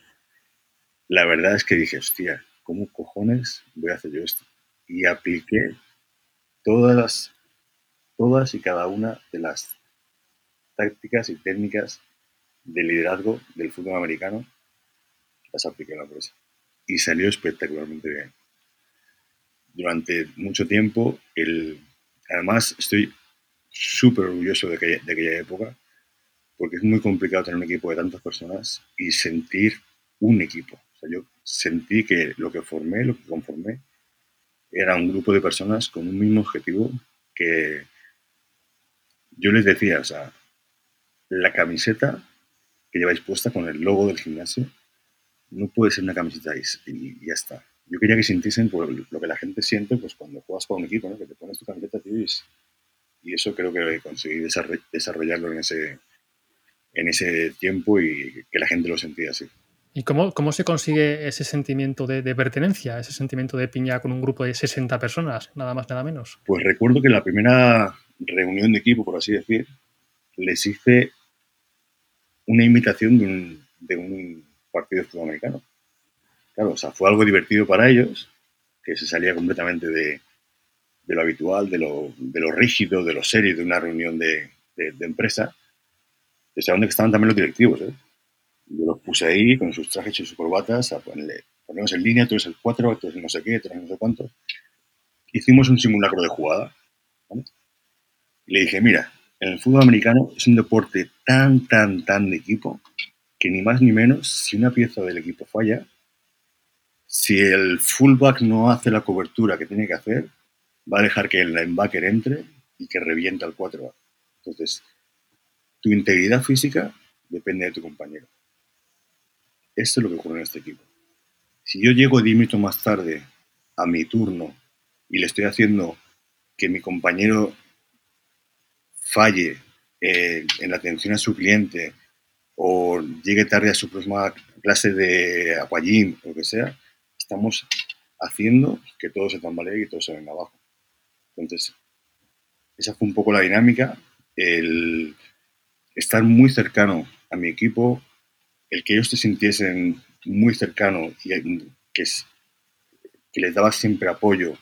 la verdad es que dije, hostia, ¿cómo cojones voy a hacer yo esto? Y apliqué todas todas y cada una de las tácticas y técnicas de liderazgo del fútbol americano, las apliqué en la empresa. Y salió espectacularmente bien. Durante mucho tiempo, el, además estoy súper orgulloso de aquella, de aquella época, porque es muy complicado tener un equipo de tantas personas y sentir un equipo. O sea, yo sentí que lo que formé, lo que conformé, era un grupo de personas con un mismo objetivo que yo les decía, o sea, la camiseta que lleváis puesta con el logo del gimnasio no puede ser una camiseta y, ya está. Yo quería que sintiesen por lo que la gente siente pues cuando juegas con un equipo, que te pones tu camiseta tío, y, y, eso creo que conseguí desarrollarlo en ese, en ese tiempo y que la gente lo sentía así. ¿Y cómo, cómo se consigue ese sentimiento de, pertenencia, ese sentimiento de piña con un grupo de 60 personas, nada más, nada menos? Pues recuerdo que la primera reunión de equipo, por así decir, les hice una imitación de un, de un partido sudamericano. Claro, o sea, fue algo divertido para ellos, que se salía completamente de, de lo habitual, de lo, de lo, rígido, de lo serio de una reunión de, de empresa. Desde donde estaban también los directivos, ¿eh? Yo los puse ahí con sus trajes y sus corbatas a ponerle, ponemos en línea, tú eres el 4, tú eres no sé qué, tú eres no sé cuánto. Hicimos un simulacro de jugada. Y le dije, mira, el fútbol americano es un deporte tan, tan, tan de equipo que ni más ni menos, si una pieza del equipo falla, si el fullback no hace la cobertura que tiene que hacer, va a dejar que el linebacker entre y que revienta el 4 Entonces, tu integridad física depende de tu compañero. Esto es lo que ocurre en este equipo. Si yo llego 10 minutos más tarde a mi turno y le estoy haciendo que mi compañero falle eh, en la atención a su cliente o llegue tarde a su próxima clase de aquagym o lo que sea, estamos haciendo que todo se tambalee y todo se venga abajo. Entonces, esa fue un poco la dinámica, el estar muy cercano a mi equipo, el que ellos te sintiesen muy cercano y que, que les dabas siempre apoyo,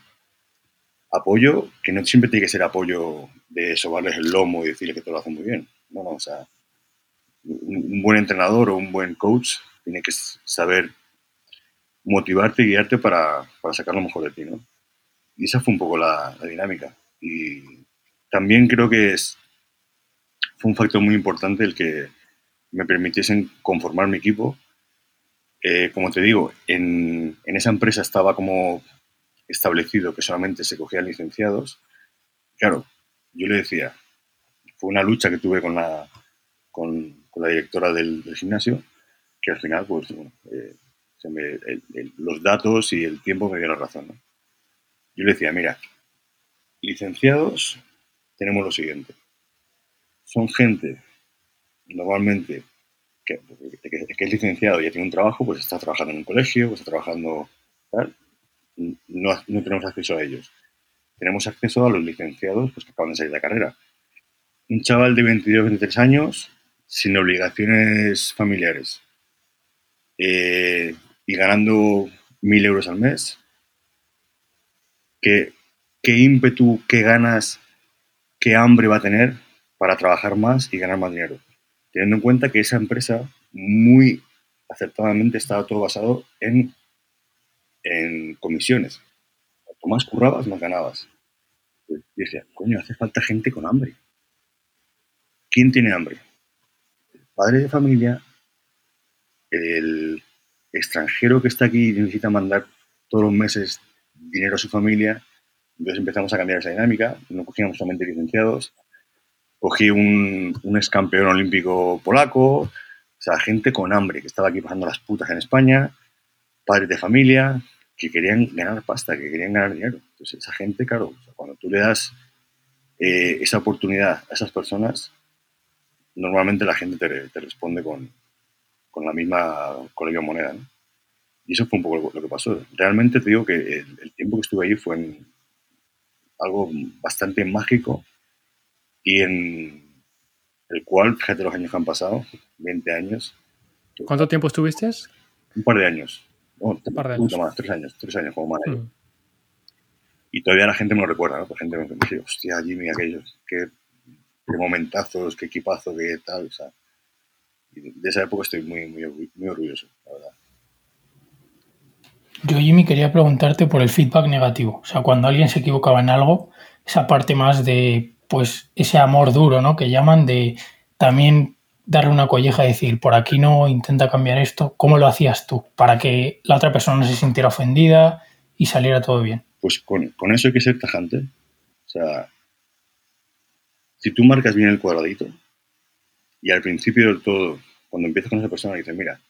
apoyo que no siempre tiene que ser apoyo de sobarles el lomo y decirle que todo lo hacen muy bien. No, no, o sea, un, buen entrenador o un buen coach tiene que saber motivarte y guiarte para, para, sacar lo mejor de ti, ¿no? Y esa fue un poco la, la dinámica. Y también creo que es, fue un factor muy importante el que me permitiesen conformar mi equipo. Eh, como te digo, en, en, esa empresa estaba como establecido que solamente se cogían licenciados. Claro, yo le decía, fue una lucha que tuve con la, con, con la directora del, gimnasio, que al final, pues, eh, los datos y el tiempo me dio la razón. Yo le decía, mira, licenciados tenemos lo siguiente. Son gente normalmente que, es licenciado y ya tiene un trabajo, pues está trabajando en un colegio, pues está trabajando No, no, tenemos acceso a ellos. Tenemos acceso a los licenciados pues, que acaban de salir de la carrera. Un chaval de 22, 23 años, sin obligaciones familiares eh, y ganando mil euros al mes, ¿qué, qué ímpetu, qué ganas, qué hambre va a tener para trabajar más y ganar más dinero? Teniendo en cuenta que esa empresa muy acertadamente estaba todo basado en, en comisiones. Cuanto más currabas, más ganabas. Y decía, coño, hace falta gente con hambre. ¿Quién tiene hambre? El padre de familia, el extranjero que está aquí y necesita mandar todos los meses dinero a su familia. Entonces empezamos a cambiar esa dinámica. No cogíamos solamente licenciados, cogí un, un ex campeón olímpico polaco, o sea, gente con hambre que estaba aquí pasando las putas en España, padres de familia que querían ganar pasta, que querían ganar dinero. Entonces, esa gente, claro, cuando tú le das eh, esa oportunidad a esas personas, normalmente la gente te, responde con, con, la misma, con moneda. Y eso fue un poco lo, que pasó. Realmente te digo que el, el tiempo que estuve ahí fue algo bastante mágico y en el cual, fíjate los años que han pasado, 20 años. ¿Cuánto tiempo estuviste? Un par de años. un par de años. Más, tres años, tres años como manager. Mm. Y todavía la gente me lo recuerda, ¿no? La gente me dice, hostia, Jimmy, aquellos, qué, qué momentazos, qué equipazo, qué tal, o sea. de esa época estoy muy, muy, muy orgulloso, la verdad. Yo, Jimmy, quería preguntarte por el feedback negativo. O sea, cuando alguien se equivocaba en algo, esa parte más de pues ese amor duro, ¿no? Que llaman de también darle una colleja y decir, por aquí no, intenta cambiar esto. ¿Cómo lo hacías tú? Para que la otra persona no se sintiera ofendida y saliera todo bien. Pues con, eso hay que ser tajante. O sea, si tú marcas bien el cuadradito y al principio del todo, cuando empiezas con esa persona, dices, mira,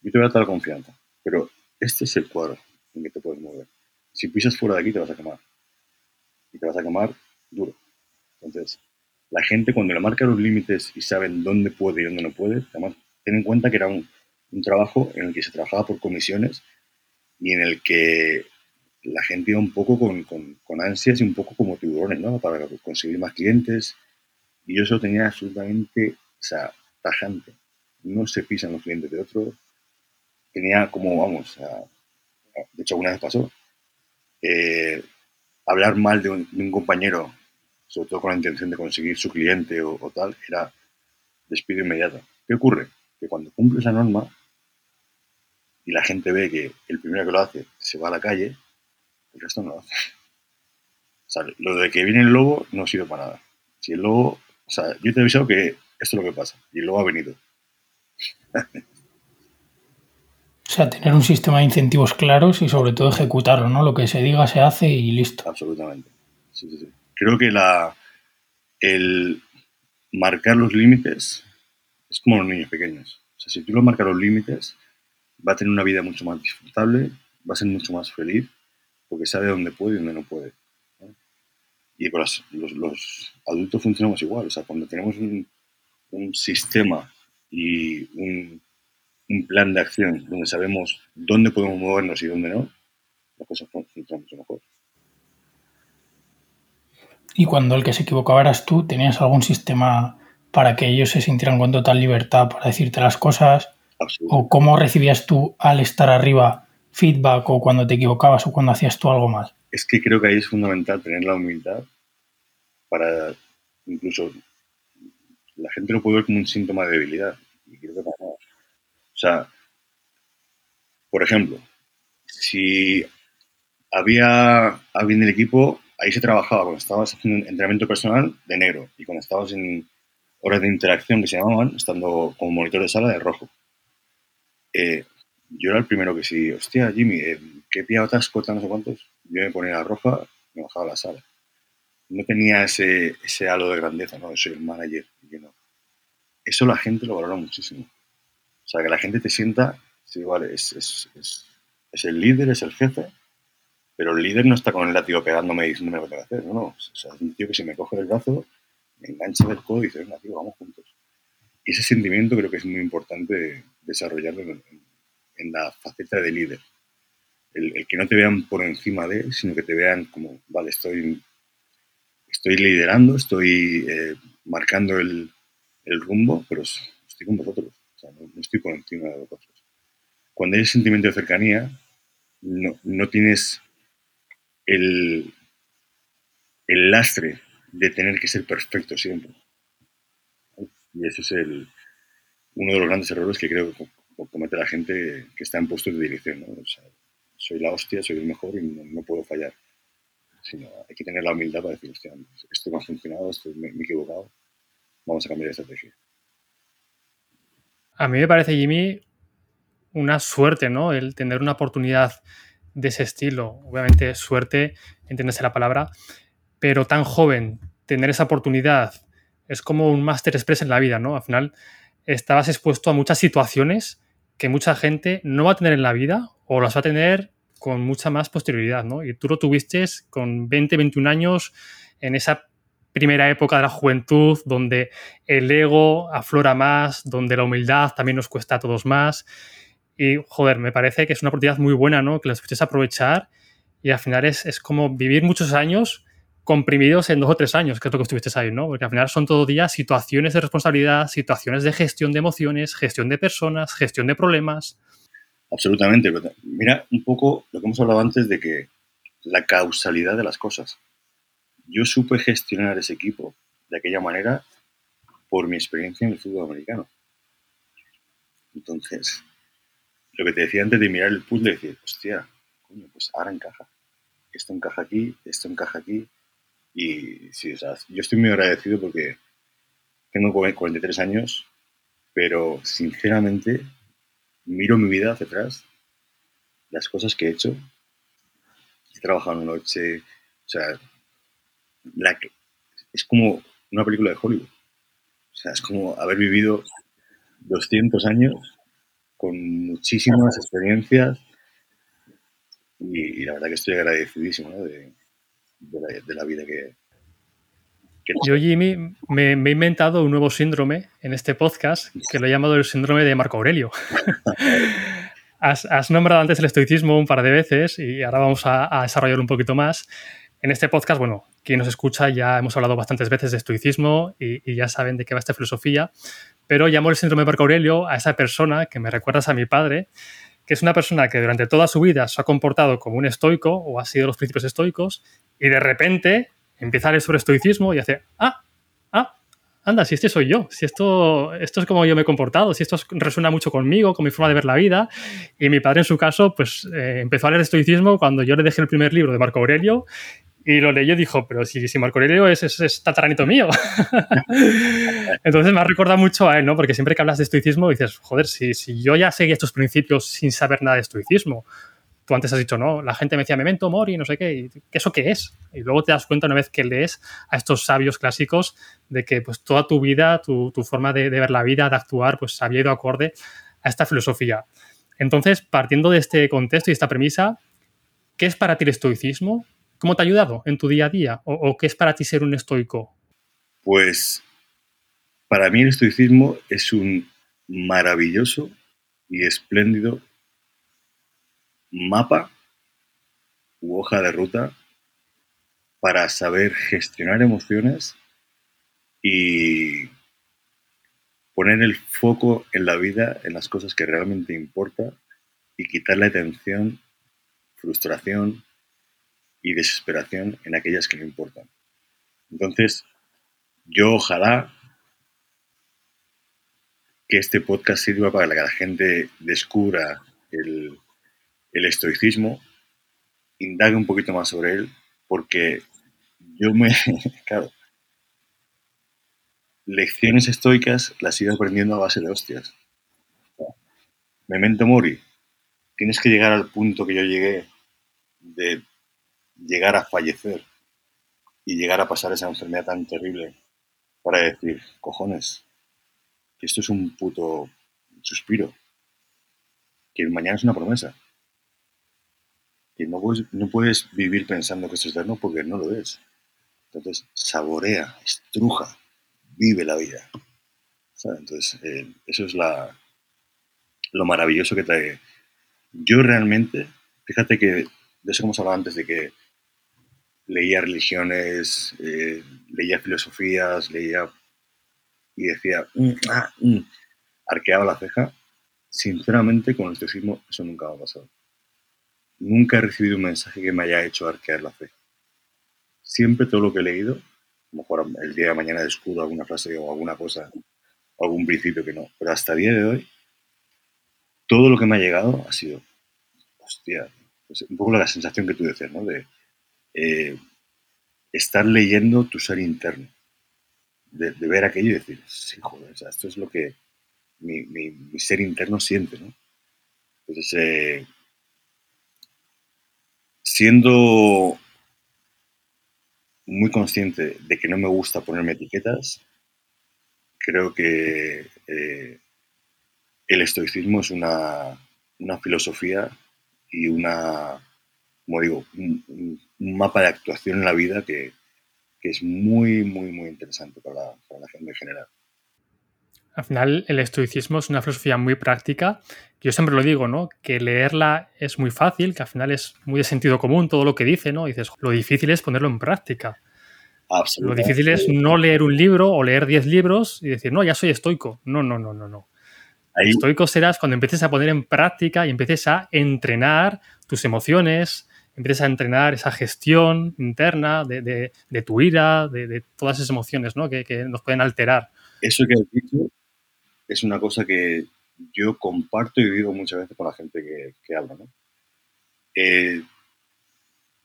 yo te voy a dar confianza, pero este es el cuadro en que te puedes mover. Si pisas fuera de aquí te vas a quemar. Y te vas a quemar duro. Entonces, la gente cuando le marca los límites y saben dónde puede y dónde no puede, además, ten en cuenta que era un, un trabajo en el que se trabajaba por comisiones y en el que la gente iba un poco con, con, ansias y un poco como tiburones, ¿no? Para conseguir más clientes. Y yo eso tenía absolutamente, o sea, tajante. No se pisan los clientes de otros. Tenía como, vamos, de hecho alguna vez pasó, eh, hablar mal de un, compañero, sobre todo con la intención de conseguir su cliente o, o tal, era despido inmediato. ¿Qué ocurre? Que cuando cumple esa norma, y la gente ve que el primero que lo hace se va a la calle, el resto no lo hace. O sea, lo de que viene el lobo no ha sido para nada. Si el lobo, o sea, yo te he avisado que esto es lo que pasa y el lobo ha venido. O sea, tener un sistema de incentivos claros y sobre todo ejecutarlo, ¿no? Lo que se diga se hace y listo. Absolutamente. Sí, sí, sí. Creo que la, el marcar los límites es como los niños pequeños. O sea, si tú lo marcas los límites, va a tener una vida mucho más disfrutable, va a ser mucho más feliz, porque sabe dónde puede y dónde no puede. Y los, adultos funcionamos igual, o sea, cuando tenemos un, sistema y un, plan de acción donde sabemos dónde podemos movernos y dónde no, las cosas funcionan mucho mejor. Y cuando el que se equivocaba eras tú, ¿tenías algún sistema para que ellos se sintieran con total libertad para decirte las cosas? ¿O cómo recibías tú al estar arriba feedback o cuando te equivocabas o cuando hacías tú algo mal? Es que creo que ahí es fundamental tener la humildad para incluso la gente lo puede ver como un síntoma de debilidad. Y creo que O sea, por ejemplo, si había alguien del equipo, ahí se trabajaba cuando estabas haciendo entrenamiento personal de negro y cuando estabas en horas de interacción que se llamaban, estando como monitor de sala de rojo. Eh, yo era el primero que sí, hostia, Jimmy, eh, ¿qué pillado atasco, no sé cuántos? Yo me ponía la roja y me bajaba a la sala. No tenía ese, ese halo de grandeza, ¿no? Soy el manager. Eso la gente lo valora muchísimo. O sea, que la gente te sienta, sí, vale, es, es, es, es el líder, es el jefe, pero el líder no está con el látigo pegándome y diciéndome lo que tengo que hacer, no, no. O sea, es un tío que si me coge el brazo, me engancha del codo y dice, venga, tío, vamos juntos. Y ese sentimiento creo que es muy importante desarrollarlo en, la faceta de líder. El, que no te vean por encima de, sino que te vean como, vale, estoy, estoy liderando, estoy eh, marcando el, rumbo, pero estoy con vosotros, o sea, no, estoy por encima de vosotros. Cuando hay sentimiento de cercanía, no, no tienes el, el lastre de tener que ser perfecto siempre. Y ese es el, uno de los grandes errores que creo que comete la gente que está en puestos de dirección. soy la hostia, soy el mejor y no, puedo fallar. Sino hay que tener la humildad para decir, hostia, esto no ha funcionado, esto me, me he equivocado, vamos a cambiar de estrategia. A mí me parece, Jimmy, una suerte, ¿no? El tener una oportunidad de ese estilo. Obviamente, suerte, entiéndase la palabra, pero tan joven, tener esa oportunidad es como un máster express en la vida, ¿no? Al final estabas expuesto a muchas situaciones que mucha gente no va a tener en la vida o las va a tener con mucha más posterioridad, ¿no? Y tú lo tuviste con 20, 21 años en esa primera época de la juventud donde el ego aflora más, donde la humildad también nos cuesta a todos más. Y, joder, me parece que es una oportunidad muy buena, ¿no? Que la puedes aprovechar y al final es, es como vivir muchos años comprimidos en dos o tres años, que es lo que estuviste ahí, ¿no? Porque al final son todo día situaciones de responsabilidad, situaciones de gestión de emociones, gestión de personas, gestión de problemas. Absolutamente. Mira un poco lo que hemos hablado antes de que la causalidad de las cosas. Yo supe gestionar ese equipo de aquella manera por mi experiencia en el fútbol americano. Entonces, lo que te decía antes de mirar el puzzle, decir, hostia, coño, pues ahora encaja. Esto encaja aquí, esto encaja aquí, y sí, o sea, yo estoy muy agradecido porque tengo 43 años, pero sinceramente miro mi vida hacia atrás, las cosas que he hecho. He trabajado en noche, o sea, es como una película de Hollywood. O sea, es como haber vivido 200 años con muchísimas experiencias y, la verdad que estoy agradecidísimo de, la, vida que, Yo, Jimmy, me, he inventado un nuevo síndrome en este podcast que lo he llamado el síndrome de Marco Aurelio. has, nombrado antes el estoicismo un par de veces y ahora vamos a, a desarrollarlo un poquito más. En este podcast, bueno, quien nos escucha ya hemos hablado bastantes veces de estoicismo y, ya saben de qué va esta filosofía, pero llamo el síndrome de Marco Aurelio a esa persona que me recuerdas a mi padre, que es una persona que durante toda su vida se ha comportado como un estoico o ha sido los principios estoicos y de repente empieza a leer sobre estoicismo y hace, ah, ah, anda, si este soy yo, si esto, esto es como yo me he comportado, si esto resuena mucho conmigo, con mi forma de ver la vida. Y mi padre, en su caso, pues eh, empezó a leer estoicismo cuando yo le dejé el primer libro de Marco Aurelio y lo leyó y dijo, pero si, si Marco Aurelio es, es, tataranito mío. Entonces me ha recordado mucho a él, ¿no? Porque siempre que hablas de estoicismo dices, joder, si, si yo ya seguía estos principios sin saber nada de estoicismo, tú antes has dicho, no, la gente me decía memento mori, no sé qué, ¿eso qué es? Y luego te das cuenta una vez que lees a estos sabios clásicos de que pues toda tu vida, tu, tu forma de, de, ver la vida, de actuar, pues había ido acorde a esta filosofía. Entonces, partiendo de este contexto y esta premisa, ¿qué es para ti el estoicismo? ¿Cómo te ha ayudado en tu día a día? ¿O, qué es para ti ser un estoico? Pues para mí el estoicismo es un maravilloso y espléndido mapa u hoja de ruta para saber gestionar emociones y poner el foco en la vida, en las cosas que realmente importan y quitar la atención, frustración, y desesperación en aquellas que no importan. Entonces, yo ojalá que este podcast sirva para que la gente descubra el, estoicismo, indague un poquito más sobre él, porque yo me, claro, lecciones estoicas las he ido aprendiendo a base de hostias. Memento mori. Tienes que llegar al punto que yo llegué de llegar a fallecer y llegar a pasar esa enfermedad tan terrible para decir, cojones, que esto es un puto suspiro, que mañana es una promesa, que no puedes, no puedes vivir pensando que esto es eterno porque no lo es. Entonces, saborea, estruja, vive la vida. Entonces, eh, eso es la, lo maravilloso que trae. Yo realmente, fíjate que, de eso hemos hablado antes, de que leía religiones, eh, leía filosofías, leía y decía, mm, ah, mm", arqueaba la ceja. Sinceramente, con el estoicismo eso nunca ha pasado. Nunca he recibido un mensaje que me haya hecho arquear la ceja. Siempre todo lo que he leído, a lo mejor el día de mañana descubro alguna frase o alguna cosa, o algún principio que no, pero hasta el día de hoy, todo lo que me ha llegado ha sido, hostia, pues un poco la sensación que tú decías, ¿no? Eh, estar leyendo tu ser interno, de, ver aquello y decir, sí, joder, esto es lo que mi, ser interno siente, ¿no? Entonces, eh, siendo muy consciente de que no me gusta ponerme etiquetas, creo que eh, el estoicismo es una, una filosofía y una como digo, un, mapa de actuación en la vida que, es muy, muy, muy interesante para la, gente en general. Al final, el estoicismo es una filosofía muy práctica. Yo siempre lo digo, ¿no? Que leerla es muy fácil, que al final es muy de sentido común todo lo que dice, ¿no? dices, lo difícil es ponerlo en práctica. Lo difícil es no leer un libro o leer 10 libros y decir, no, ya soy estoico. No, no, no, no, no. Estoico serás cuando empieces a poner en práctica y empieces a entrenar tus emociones, empiezas a entrenar esa gestión interna de, tu ira, de, todas esas emociones ¿no? que, nos pueden alterar. Eso que has dicho es una cosa que yo comparto y digo muchas veces con la gente que, habla. ¿no? Eh,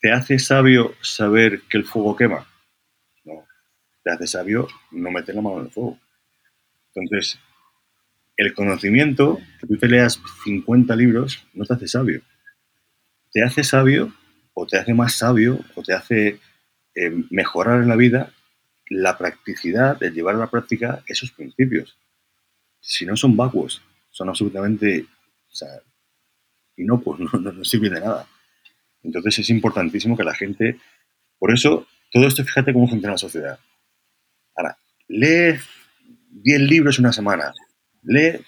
¿Te hace sabio saber que el fuego quema? No. Te hace sabio no meter la mano en el fuego. Entonces, el conocimiento, que tú te leas 50 libros, no te hace sabio. Te hace sabio o te hace más sabio o te hace eh, mejorar en la vida la practicidad, el llevar a la práctica esos principios. Si no son vacuos, son absolutamente o sea, inocuos, no, no, no sirven de nada. Entonces es importantísimo que la gente, por eso, todo esto, fíjate cómo funciona la sociedad. Ahora, lee 10 libros una semana. Lee,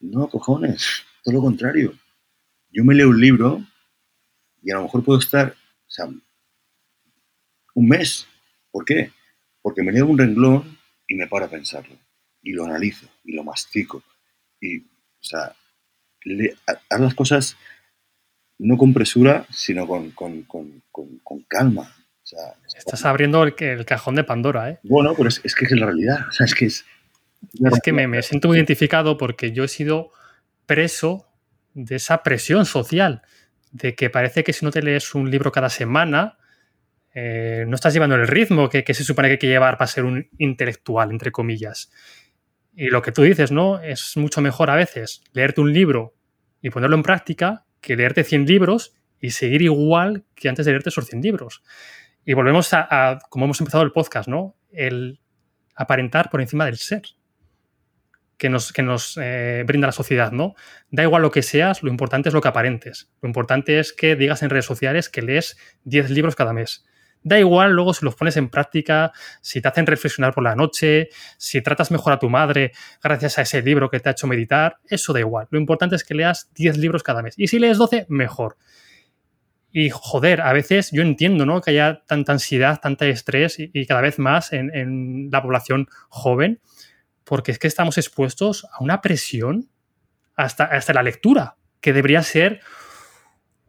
no, cojones, todo lo contrario. Yo me leo un libro y a lo mejor puedo estar o sea, un mes. ¿Por qué? Porque me leo un renglón y me paro a pensarlo. Y lo analizo y lo mastico. Y, o sea, le, haz las cosas no con presura, sino con, con, con, con calma. O sea, Estás abriendo el, el, cajón de Pandora, ¿eh? Bueno, pero es, es, que es la realidad. O sea, es que es. Es que me, me siento muy identificado porque yo he sido preso de esa presión social, de que parece que si no te lees un libro cada semana, eh, no estás llevando el ritmo que, se supone que hay que llevar para ser un intelectual, entre comillas. Y lo que tú dices, ¿no? Es mucho mejor a veces leerte un libro y ponerlo en práctica que leerte 100 libros y seguir igual que antes de leerte esos 100 libros. Y volvemos a, a como hemos empezado el podcast, ¿no? El aparentar por encima del ser que nos, que nos eh, brinda la sociedad, ¿no? Da igual lo que seas, lo importante es lo que aparentes. Lo importante es que digas en redes sociales que lees 10 libros cada mes. Da igual luego si los pones en práctica, si te hacen reflexionar por la noche, si tratas mejor a tu madre gracias a ese libro que te ha hecho meditar, eso da igual. Lo importante es que leas 10 libros cada mes. Y si lees 12, mejor. Y joder, a veces yo entiendo ¿no? que haya tanta ansiedad, tanta estrés y, y cada vez más en, en la población joven, porque es que estamos expuestos a una presión hasta, hasta la lectura, que debería ser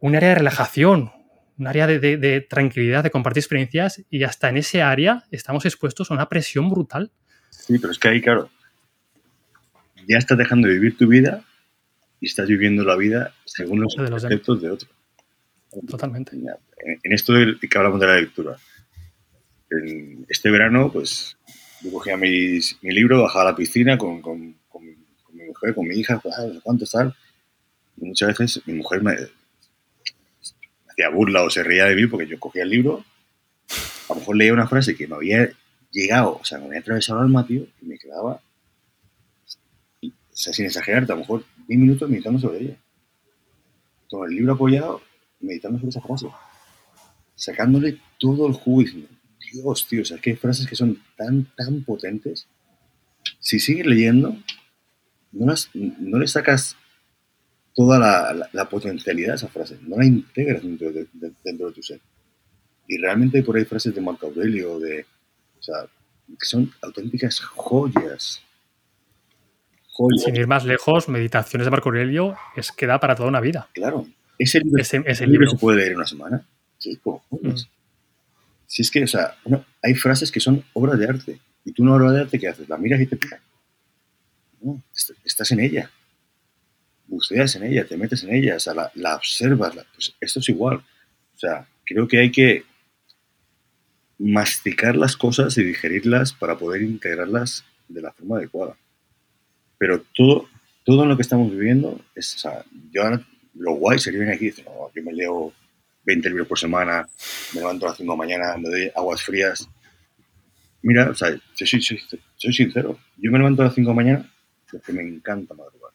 un área de relajación, un área de, de, de, tranquilidad, de compartir experiencias, y hasta en ese área estamos expuestos a una presión brutal. Sí, pero es que ahí, claro, ya estás dejando de vivir tu vida y estás viviendo la vida según los de conceptos de otro. Totalmente. En, en esto de, que hablamos de la lectura, en este verano, pues yo cogía mi, mi libro, bajaba a la piscina con, con, con, mi, con, mi mujer, con mi hija, pues, ah, ¿cuánto tal? Y muchas veces mi mujer me, me, hacía burla o se reía de mí porque yo cogía el libro, a lo mejor leía una frase que me había llegado, o sea, me había atravesado el alma, tío, y me quedaba, o sea, sin exagerarte, a lo mejor 10 minutos meditando sobre ella. Con el libro apoyado, meditando sobre esa frase. Sacándole todo el jugo Dios, tío, o sea, que hay frases que son tan, tan potentes. Si sigues leyendo, no, las, no le sacas toda la, la, la, potencialidad de esa frase, no la integras dentro de, de, dentro de tu ser. Y realmente hay por ahí frases de Marco Aurelio, de, o sea, que son auténticas joyas. joyas. Sin ir más lejos, Meditaciones de Marco Aurelio es que da para toda una vida. Claro. ¿Ese libro, ese, ese libro se puede leer en una semana? ¿Qué cojones? Mm. Si es que, o sea, no, hay frases que son obras de arte. Y tú una obra de arte, ¿qué haces? La miras y te pica. No, estás en ella. Buceas en ella, te metes en ella, o sea, la, la observas. Pues esto es igual. O sea, creo que hay que masticar las cosas y digerirlas para poder integrarlas de la forma adecuada. Pero todo, todo lo que estamos viviendo es, o sea, yo lo guay sería venir aquí y decir, no, yo me leo 20 libros por semana, me levanto a las 5 de la mañana, me doy aguas frías. Mira, o sea, soy, sincero, yo me levanto a las 5 de la mañana porque me encanta madrugar.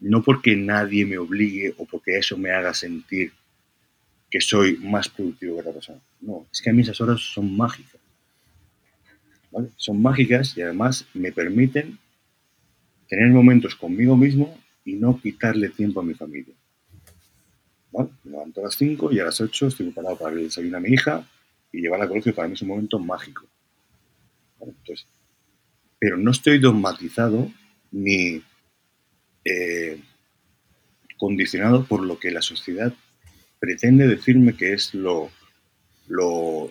No porque nadie me obligue o porque eso me haga sentir que soy más productivo que otra persona. No, es que a mí esas horas son mágicas. Son mágicas y además me permiten tener momentos conmigo mismo y no quitarle tiempo a mi familia. Me levanto a las 5 y a las 8 estoy preparado para desayuno a mi hija y llevarla al colegio. Para mí es un momento mágico. Entonces, pero no estoy dogmatizado ni eh, condicionado por lo que la sociedad pretende decirme que es lo, lo,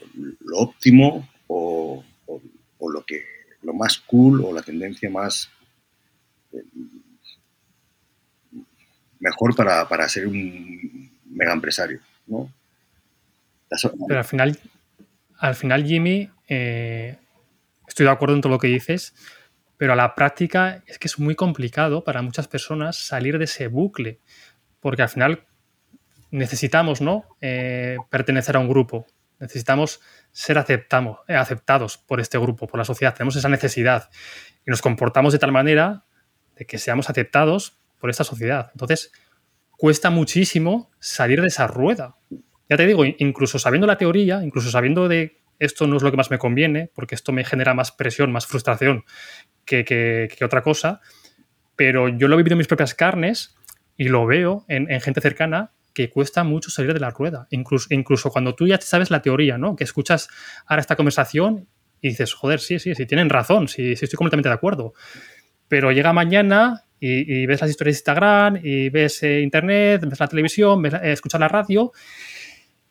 óptimo o, o, o, lo, que, lo más cool o la tendencia más eh, mejor para, para, ser un mega empresario. ¿no? Pero al final, al final Jimmy, eh, estoy de acuerdo en todo lo que dices, pero a la práctica es que es muy complicado para muchas personas salir de ese bucle, porque al final necesitamos ¿no? Eh, pertenecer a un grupo. Necesitamos ser aceptamos, eh, aceptados por este grupo, por la sociedad. Tenemos esa necesidad y nos comportamos de tal manera de que seamos aceptados por esta sociedad. Entonces, cuesta muchísimo salir de esa rueda. Ya te digo, incluso sabiendo la teoría, incluso sabiendo de esto no es lo que más me conviene, porque esto me genera más presión, más frustración que, otra cosa, pero yo lo he vivido en mis propias carnes y lo veo en, gente cercana que cuesta mucho salir de la rueda. Incluso, incluso cuando tú ya sabes la teoría, ¿no? Que escuchas ahora esta conversación y dices, joder, sí, sí, sí, tienen razón, sí, sí estoy completamente de acuerdo. Pero llega mañana y, ves las historias de Instagram y ves eh, internet, ves la televisión, ves, eh, escuchas la radio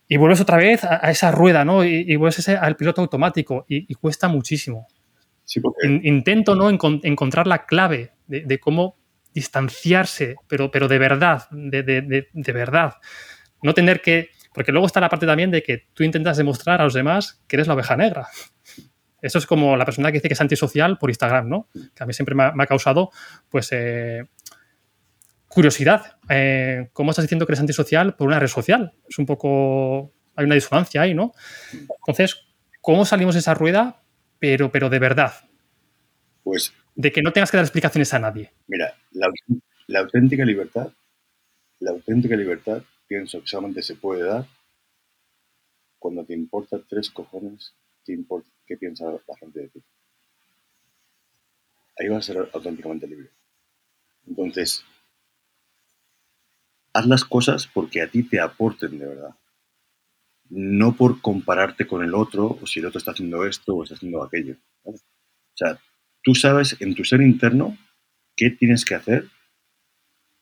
y vuelves otra vez a, esa rueda, ¿no? Y, vuelves al piloto automático y, cuesta muchísimo. intento ¿no? encontrar la clave de, cómo distanciarse, pero, pero de verdad, de, de, verdad. No tener que... Porque luego está la parte también de que tú intentas demostrar a los demás que eres la oveja negra. Eso es como la persona que dice que es antisocial por Instagram, ¿no? Que a mí siempre me ha, causado, pues, eh, curiosidad. Eh, ¿Cómo estás diciendo que eres antisocial por una red social? Es un poco. Hay una disonancia ahí, ¿no? Entonces, ¿cómo salimos de esa rueda, pero, pero de verdad? Pues. De que no tengas que dar explicaciones a nadie. Mira, la, auténtica libertad, la auténtica libertad, pienso que solamente se puede dar cuando te importa tres cojones qué, qué piensa la gente de ti. Ahí vas a ser auténticamente libre. Entonces, haz las cosas porque a ti te aporten de verdad. No por compararte con el otro o si el otro está haciendo esto o está haciendo aquello. O sea, tú sabes en tu ser interno qué tienes que hacer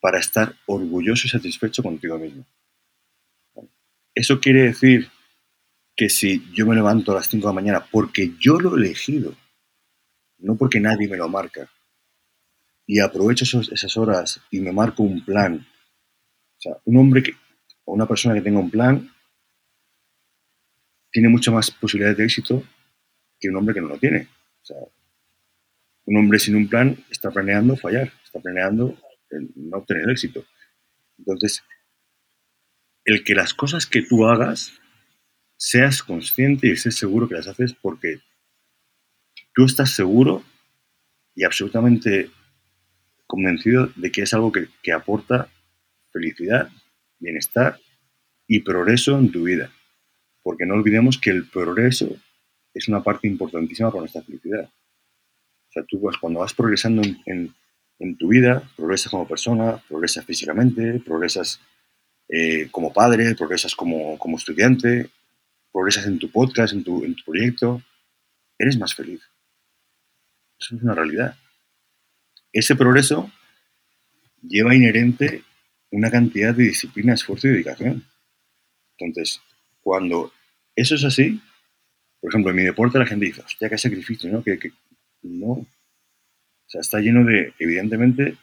para estar orgulloso y satisfecho contigo mismo. Eso quiere decir que si yo me levanto a las 5 de la mañana porque yo lo he elegido, no porque nadie me lo marca, y aprovecho esas horas y me marco un plan sea, un hombre que, o una persona que tenga un plan tiene mucho más posibilidades de éxito que un hombre que no lo tiene. O sea, un hombre sin un plan está planeando fallar, está planeando no obtener éxito. Entonces, el que las cosas que tú hagas seas consciente y estés seguro que las haces porque tú estás seguro y absolutamente convencido de que es algo que, que aporta felicidad, bienestar y progreso en tu vida. Porque no olvidemos que el progreso es una parte importantísima para nuestra felicidad. O sea, tú pues, cuando vas progresando en, tu vida, progresas como persona, progresas físicamente, progresas eh, como padre, progresas como, como, estudiante, progresas en tu podcast, en tu, en tu proyecto, eres más feliz. Eso es una realidad. Ese progreso lleva inherente una cantidad de disciplina, esfuerzo y dedicación. Entonces, cuando eso es así, por ejemplo, en mi deporte la gente dice, hostia, qué sacrificio, ¿no? Que, no. O sea, está lleno de, evidentemente,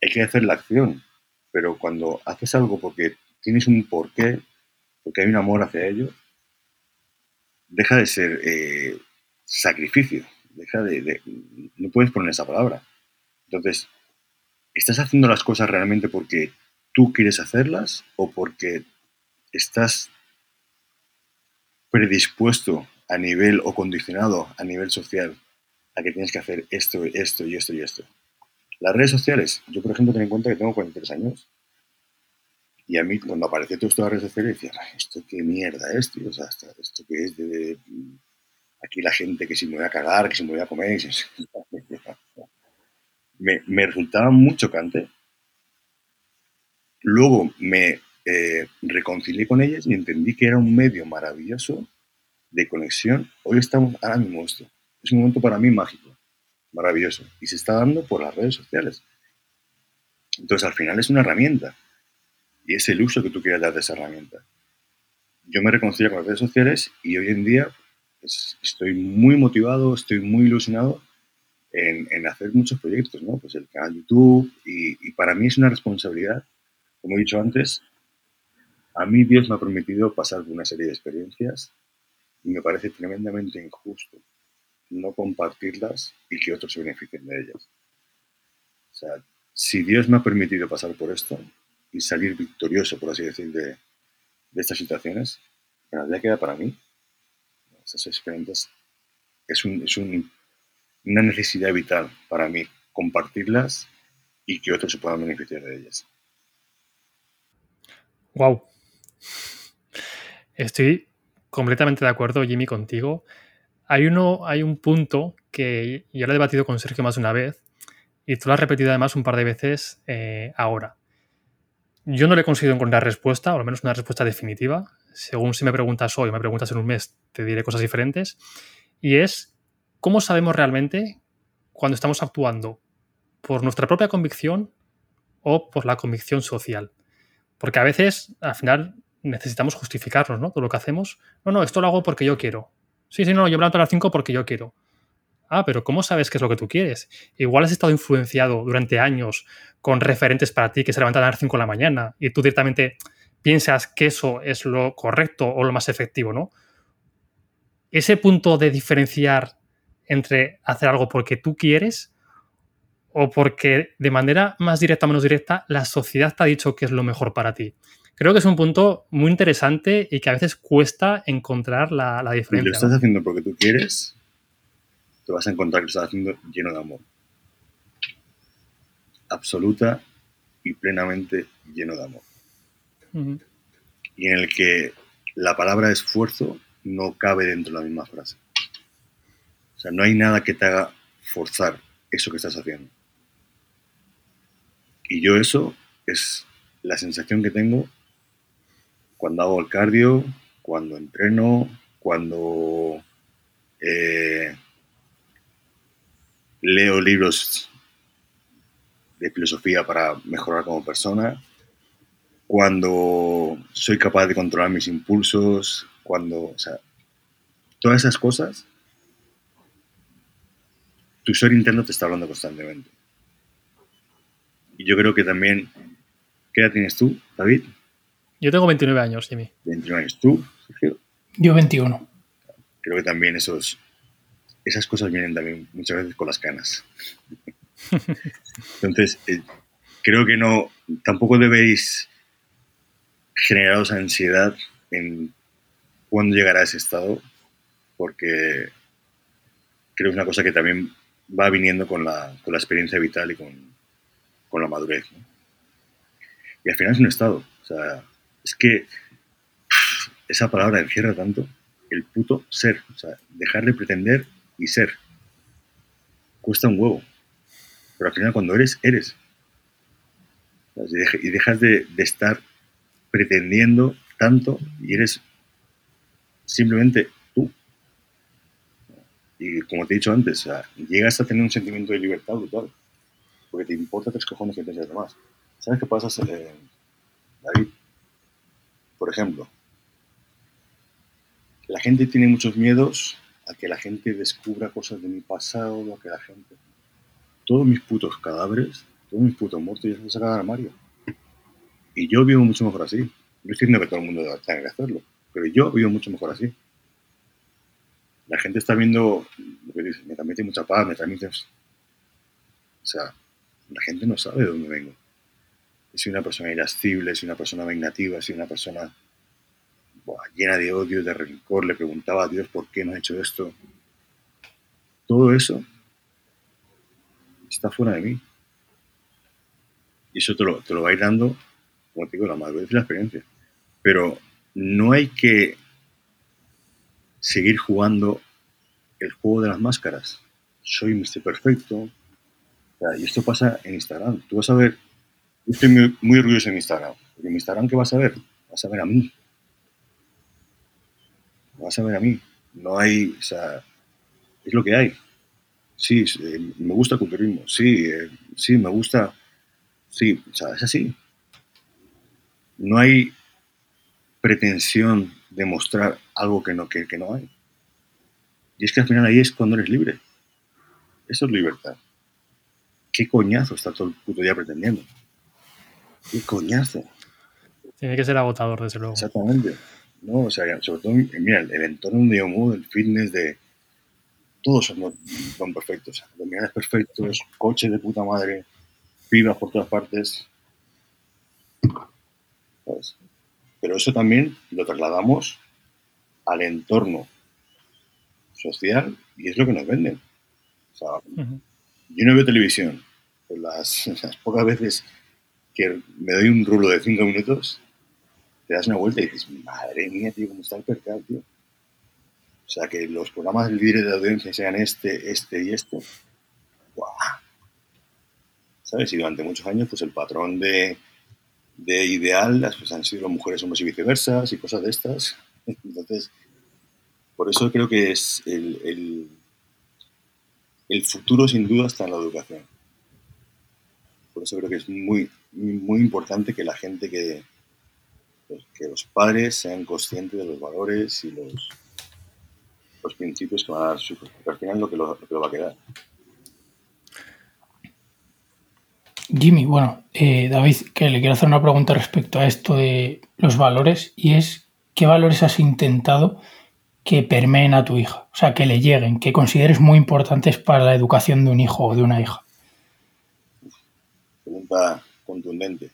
hay que hacer la acción, pero cuando haces algo porque tienes un porqué, porque hay un amor hacia ello, deja de ser eh, sacrificio, deja de, no puedes poner esa palabra. Entonces, ¿estás haciendo las cosas realmente porque tú quieres hacerlas o porque estás predispuesto a nivel o condicionado a nivel social a que tienes que hacer esto, esto y esto y esto. Las redes sociales, yo por ejemplo tengo en cuenta que tengo 43 años y a mí cuando apareció todo esto de las redes sociales decía, esto qué mierda es, tío, o sea, esto que es de, aquí la gente que si me voy a cagar, que si me voy a comer, me, me resultaba muy chocante Luego me eh, reconcilié con ellas y entendí que era un medio maravilloso de conexión. Hoy estamos, ahora mismo esto, es un momento para mí mágico, maravilloso, y se está dando por las redes sociales. Entonces al final es una herramienta y es el uso que tú quieras dar de esa herramienta. Yo me reconcilio con las redes sociales y hoy en día pues, estoy muy motivado, estoy muy ilusionado en, hacer muchos proyectos, ¿no? Pues el canal YouTube y para mí es una responsabilidad como he dicho antes, a mí Dios me ha permitido pasar por una serie de experiencias y me parece tremendamente injusto no compartirlas y que otros se beneficien de ellas. O sea, si Dios me ha permitido pasar por esto y salir victorioso, por así decir, de, estas situaciones, la queda para mí. Esas experiencias es, una necesidad vital para mí, compartirlas y que otros se puedan beneficiar de ellas. Wow. Estoy completamente de acuerdo, Jimmy, contigo. Hay, uno, hay un punto que yo lo he debatido con Sergio más de una vez y tú lo has repetido además un par de veces eh, ahora. Yo no le he conseguido encontrar respuesta, o al menos una respuesta definitiva. Según si me preguntas hoy me preguntas en un mes, te diré cosas diferentes. Y es, ¿cómo sabemos realmente cuando estamos actuando por nuestra propia convicción o por la convicción social? Porque a veces, al final, necesitamos justificarnos, ¿no? Todo lo que hacemos. No, no, esto lo hago porque yo quiero. Sí, sí, no, yo me levanto a las 5 porque yo quiero. Ah, pero ¿cómo sabes qué es lo que tú quieres? Igual has estado influenciado durante años con referentes para ti que se levantan a las 5 de la mañana y tú directamente piensas que eso es lo correcto o lo más efectivo, ¿no? Ese punto de diferenciar entre hacer algo porque tú quieres o porque de manera más directa o menos directa la sociedad te ha dicho que es lo mejor para ti. Creo que es un punto muy interesante y que a veces cuesta encontrar la, diferencia. Lo estás haciendo porque tú quieres, te vas a encontrar que lo estás haciendo lleno de amor. Absoluta y plenamente lleno de amor. Y en el que la palabra esfuerzo no cabe dentro de la misma frase. O sea, no hay nada que te haga forzar eso que estás haciendo. Y yo eso es la sensación que tengo cuando hago el cardio, cuando entreno, cuando eh, leo libros de filosofía para mejorar como persona, cuando soy capaz de controlar mis impulsos, cuando, o sea, todas esas cosas, tu ser interno te está hablando constantemente. Y yo creo que también, ¿qué edad tienes tú, David? Yo tengo 29 años, Jimmy. 29 años. ¿Tú, Sergio? Yo 21. Creo que también esos, esas cosas vienen también muchas veces con las canas. Entonces, eh, creo que no, tampoco debéis generaros ansiedad en cuándo llegará ese estado, porque creo que es una cosa que también va viniendo con la, con la experiencia vital y con, con la madurez. Y al final es un estado. O sea, es que esa palabra encierra tanto el puto ser. O sea, dejar de pretender y ser. Cuesta un huevo. Pero al final cuando eres, eres. Y dejas de, estar pretendiendo tanto y eres simplemente tú. Y como te he dicho antes, llegas a tener un sentimiento de libertad brutal. Porque te importa tres cojones que piensen los demás. ¿Sabes qué pasa, eh, David? Por ejemplo, la gente tiene muchos miedos a que la gente descubra cosas de mi pasado, a que la gente... Todos mis putos cadáveres, todos mis putos muertos ya se han sacado del armario. Y yo vivo mucho mejor así. No estoy diciendo que todo el mundo tenga que hacerlo, pero yo vivo mucho mejor así. La gente está viendo lo que dice, me transmite mucha paz, me transmite... O sea, la gente no sabe de dónde vengo soy una persona irascible, soy una persona vengativa, soy una persona llena de odio, de rencor, le preguntaba a Dios por qué no ha hecho esto. Todo eso está fuera de mí. Y eso te lo, te lo va a ir dando, como te digo, la madurez y la experiencia. Pero no hay que seguir jugando el juego de las máscaras. Soy Mr. Perfecto. y esto pasa en Instagram. Tú vas a ver estoy muy, orgulloso de mi Instagram. Porque mi Instagram, ¿qué vas a ver? Vas a ver a mí. Vas a ver a mí. No hay, o sea, es lo que hay. Sí, eh, me gusta el culturismo. Sí, eh, sí, me gusta. Sí, o sea, es así. No hay pretensión de mostrar algo que no, que, que no hay. Y es que al final ahí es cuando eres libre. Eso es libertad. ¿Qué coñazo está todo el puto día pretendiendo? Qué coñazo. Tiene que ser agotador, desde luego. Exactamente. No, o sea, sobre todo, mira, el, entorno de Yomu, el fitness de. Todos son, son perfectos. Abdominales perfectos, coches de puta madre, pibas por todas partes. Pero eso también lo trasladamos al entorno social y es lo que nos venden. O sea, yo no veo televisión. las, las, pocas veces que me doy un rulo de cinco minutos, te das una vuelta y dices, madre mía, tío, cómo está el percal, tío. O sea, que los programas líderes de audiencia sean este, este y este. ¡Guau! ¿Sabes? Y durante muchos años, pues el patrón de, de ideal pues, han sido mujeres, hombres y viceversa, y cosas de estas. Entonces, por eso creo que es el, el, el futuro sin duda está en la educación. Por eso creo que es muy, muy importante que la gente que, que los padres sean conscientes de los valores y los, los principios que van a dar su hijo. Porque al final lo que lo, lo, que lo va a quedar. Jimmy, bueno, eh, David, que le quiero hacer una pregunta respecto a esto de los valores y es, ¿qué valores has intentado que permeen a tu hija? O sea, que le lleguen, que consideres muy importantes para la educación de un hijo o de una hija. Pregunta contundente.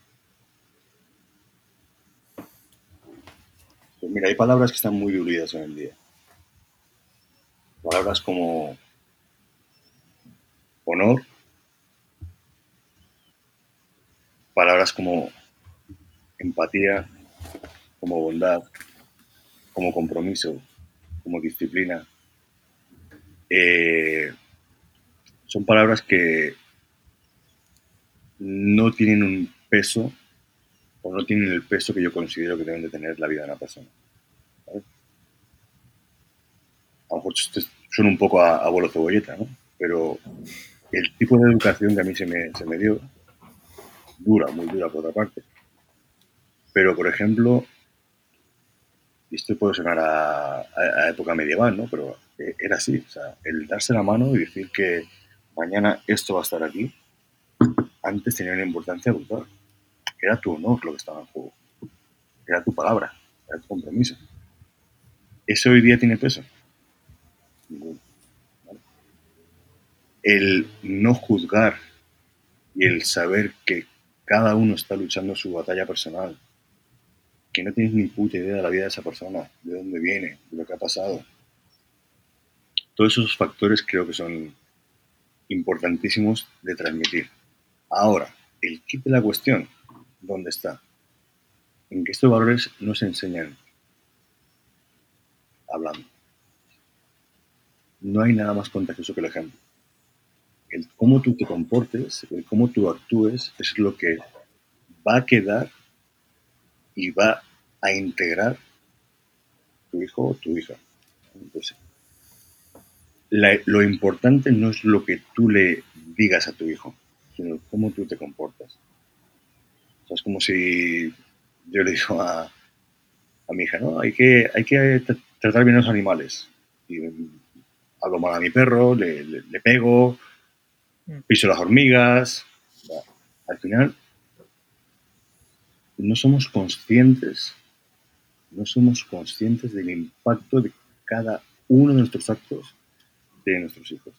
Pues mira, hay palabras que están muy diluidas en el día. Palabras como honor, palabras como empatía, como bondad, como compromiso, como disciplina. Eh, son palabras que no tienen un peso o no tienen el peso que yo considero que deben de tener la vida de una persona. A lo mejor suena un poco a abuelo cebolleta, ¿no? Pero el tipo de educación que a mí se me, se me dio, dura, muy dura por otra parte. Pero, por ejemplo, y esto puede sonar a, a, a, época medieval, ¿no? Pero era así, o sea, el darse la mano y decir que mañana esto va a estar aquí, antes tenía una importancia brutal. Era tu honor lo que estaba en juego. Era tu palabra, era tu compromiso. ¿Eso hoy día tiene peso? Ninguno. ¿vale? El no juzgar y el saber que cada uno está luchando su batalla personal, que no tienes ni puta idea de la vida de esa persona, de dónde viene, de lo que ha pasado. Todos esos factores creo que son importantísimos de transmitir. Ahora, el kit de la cuestión, ¿dónde está? En que estos valores no se enseñan hablando. No hay nada más contagioso que el ejemplo. El cómo tú te comportes, el cómo tú actúes, es lo que va a quedar y va a integrar tu hijo o tu hija. Entonces, la, lo importante no es lo que tú le digas a tu hijo, sino cómo tú te comportas. O sea, es como si yo le digo a, a mi hija, no, hay que, hay que tratar bien a los animales. Y hablo mal a mi perro, le, le, le pego, piso las hormigas. Al final, no somos conscientes, no somos conscientes del impacto de cada uno de nuestros actos de nuestros hijos.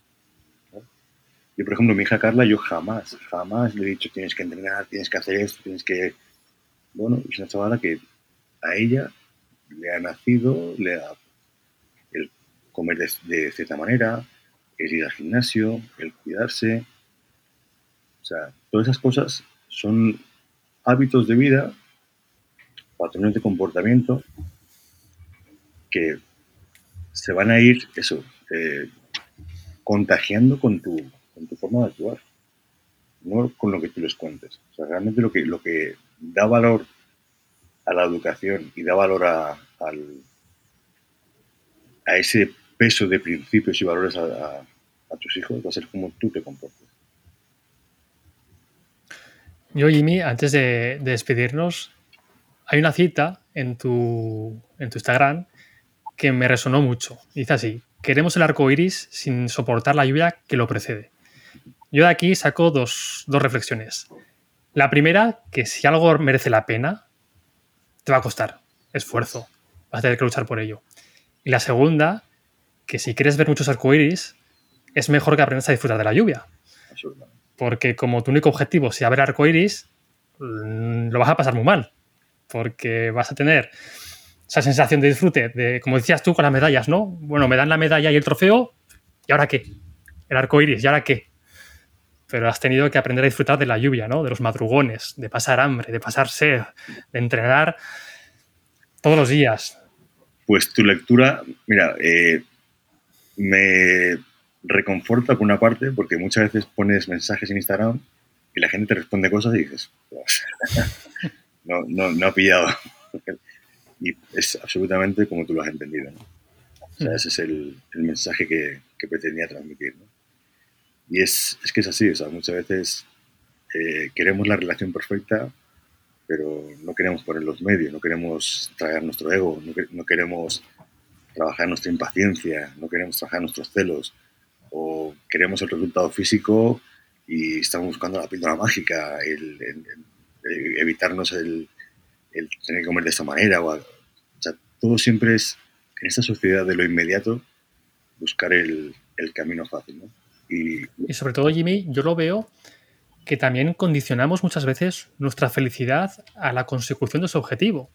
Yo, por ejemplo, mi hija Carla, yo jamás, jamás le he dicho tienes que entrenar, tienes que hacer esto, tienes que... Bueno, es una chavala que a ella le ha nacido, el comer de, de cierta manera, el ir al gimnasio, el cuidarse. O sea, todas esas cosas son hábitos de vida, patrones de comportamiento que se van a ir, eso, eh, contagiando con tu, con tu forma de actuar, no con lo que tú les cuentes. O sea, realmente lo que, lo que da valor a la educación y da valor a, ese peso de principios y valores a, tus hijos va a ser como tú te comportes. Yo, Jimmy, antes de, de despedirnos, hay una cita en tu, en tu Instagram que me resonó mucho. Dice así: Queremos el arco iris sin soportar la lluvia que lo precede. Yo de aquí saco dos, dos reflexiones. La primera, que si algo merece la pena, te va a costar esfuerzo. Vas a tener que luchar por ello. Y la segunda, que si quieres ver muchos arcoíris, es mejor que aprendas a disfrutar de la lluvia. Porque como tu único objetivo sea ver arcoíris, lo vas a pasar muy mal. Porque vas a tener esa sensación de disfrute, de, como decías tú con las medallas, ¿no? Bueno, me dan la medalla y el trofeo, ¿y ahora qué? El arco iris, ¿y ahora qué? Pero has tenido que aprender a disfrutar de la lluvia, ¿no? De los madrugones, de pasar hambre, de pasar sed, de entrenar todos los días. Pues tu lectura, mira, eh, me reconforta por una parte, porque muchas veces pones mensajes en Instagram y la gente te responde cosas y dices, pues, no, no, no ha pillado. y es absolutamente como tú lo has entendido. ¿no? O sea, mm. ese es el, el mensaje que, que, pretendía transmitir. ¿no? Y es, es, que es así, o sea, muchas veces eh, queremos la relación perfecta, pero no queremos poner los medios, no queremos traer nuestro ego, no, queremos trabajar nuestra impaciencia, no queremos trabajar nuestros celos, o queremos el resultado físico y estamos buscando la píldora mágica, el, evitarnos el, tener que comer de esta manera. O, o, sea, todo siempre es, en esta sociedad de lo inmediato, buscar el camino fácil. ¿no? Y, sobre todo, Jimmy, yo lo veo que también condicionamos muchas veces nuestra felicidad a la consecución de su objetivo.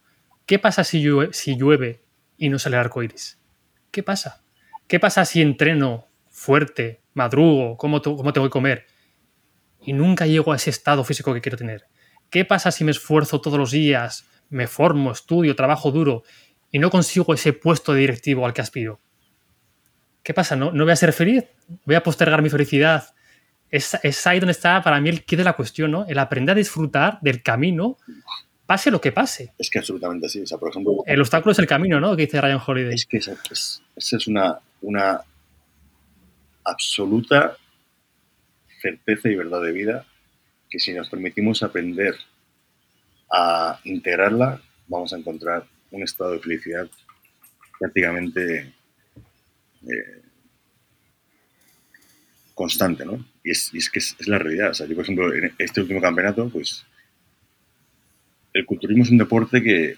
¿Qué pasa si llueve, si llueve y no sale el arco iris? ¿Qué pasa? ¿Qué pasa si entreno fuerte, madrugo, cómo, cómo tengo que comer y nunca llego a ese estado físico que quiero tener? ¿Qué pasa si me esfuerzo todos los días, me formo, estudio, trabajo duro y no consigo ese puesto de directivo al que aspiro? ¿Qué pasa? ¿No, no voy a ser feliz? ¿Voy a postergar mi felicidad? Es, es ahí donde está para mí el quid de la cuestión, ¿no? El aprender a disfrutar del camino, pase lo que pase. Es que absolutamente así. O sea, por ejemplo, el obstáculo es el camino, ¿no? Que dice Ryan Holiday. Es que esa es, esa es una, una absoluta certeza y verdad de vida que si nos permitimos aprender a integrarla, vamos a encontrar un estado de felicidad prácticamente eh, constante, ¿no? Y es, y es que es, es, la realidad. O sea, yo, por ejemplo, en este último campeonato, pues el culturismo es un deporte que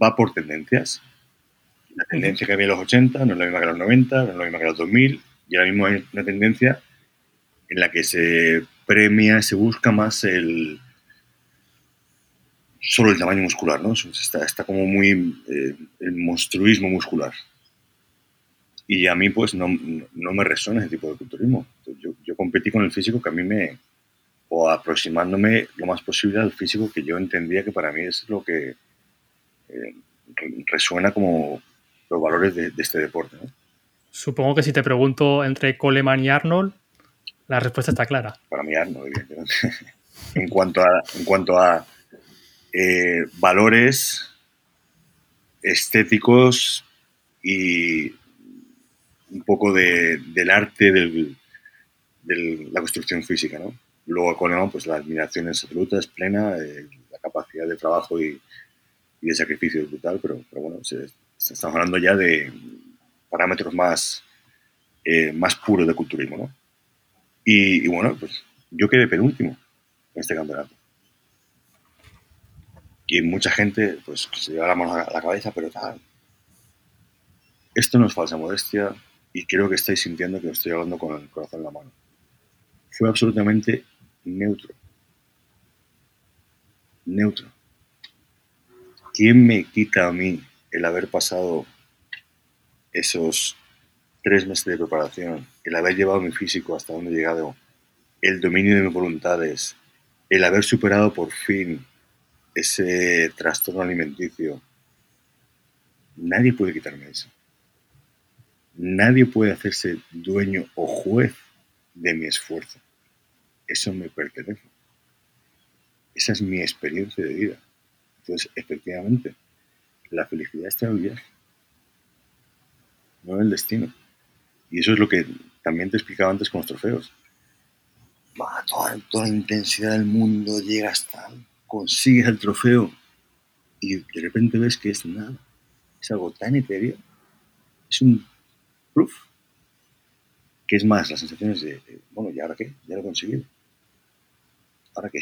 va por tendencias. La tendencia que había en los 80 no es la misma que los 90, no es la misma que los 2000, y ahora mismo hay una tendencia en la que se premia, se busca más el solo el tamaño muscular, ¿no? Está, está como muy eh, el monstruismo muscular. Y a mí, pues, no, no, me resuena ese tipo de culturismo. Yo, yo, competí con el físico que a mí me... o aproximándome lo más posible al físico que yo entendía que para mí es lo que eh, resuena como los valores de, de este deporte, ¿no? Supongo que si te pregunto entre Coleman y Arnold, la respuesta está clara. Para mí, no, evidentemente. en cuanto a, en cuanto a eh, valores estéticos y un poco de, del arte de la construcción física, ¿no? Luego a Coleman, pues la admiración es absoluta, es plena, eh, la capacidad de trabajo y, de sacrificio es brutal, pero, bueno, estamos hablando ya de parámetros más, eh, más puros de culturismo, ¿no? Y, y, bueno, pues yo quedé penúltimo en este campeonato. Y mucha gente, pues, se lleva la mano a la cabeza, pero tal. Esto no es falsa modestia y creo que estáis sintiendo que os estoy hablando con el corazón en la mano. Fue absolutamente neutro. Neutro. ¿Quién me quita a mí el haber pasado esos tres meses de preparación, el haber llevado mi físico hasta donde he llegado, el dominio de mis voluntades, el haber superado por fin ese trastorno alimenticio, nadie puede quitarme eso. Nadie puede hacerse dueño o juez de mi esfuerzo. Eso me pertenece. Esa es mi experiencia de vida. Entonces, efectivamente, la felicidad está en el viaje, no en el destino. Y eso es lo que también te explicaba antes con los trofeos. Va, toda, toda la intensidad del mundo llega hasta, consigues el trofeo y de repente ves que es nada. Es algo tan etéreo. Es un proof. Que es más, las sensaciones de, bueno, ¿y ahora qué? Ya lo he conseguido. ¿Ahora qué?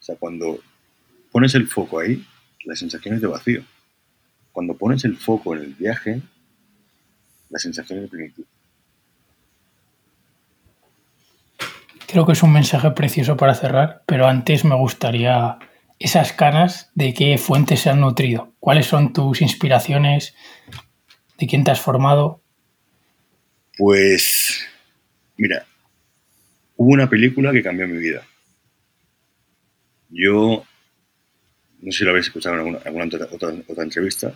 O sea, cuando pones el foco ahí, la sensación es de vacío. Cuando pones el foco en el viaje, la sensación de plenitud. Creo que es un mensaje precioso para cerrar, pero antes me gustaría esas canas, ¿de qué fuentes se han nutrido? ¿Cuáles son tus inspiraciones? ¿De quién te has formado? Pues, mira, hubo una película que cambió mi vida. Yo, no sé si lo habéis escuchado en alguna, otra, entrevista,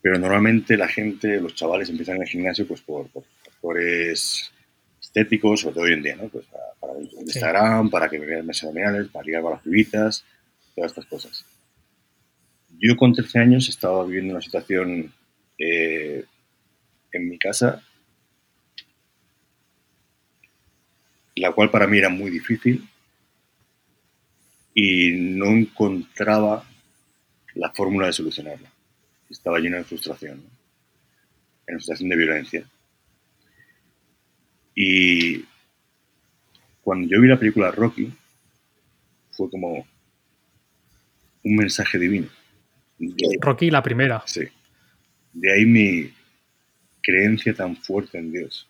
pero normalmente la gente, los chavales empiezan en el gimnasio pues por, por factores estéticos, sobre todo hoy en día, ¿no? Pues para, Instagram, para que me vean mes abdominales, para ligar con las pibitas, todas estas cosas. Yo con 13 años estaba viviendo una situación eh, en mi casa, la cual para mí era muy difícil y no encontraba la fórmula de solucionarla. Estaba lleno de frustración, en una situación de violencia. Y cuando yo vi la película Rocky, fue como un mensaje divino. Rocky la primera. Sí. De ahí mi creencia tan fuerte en Dios.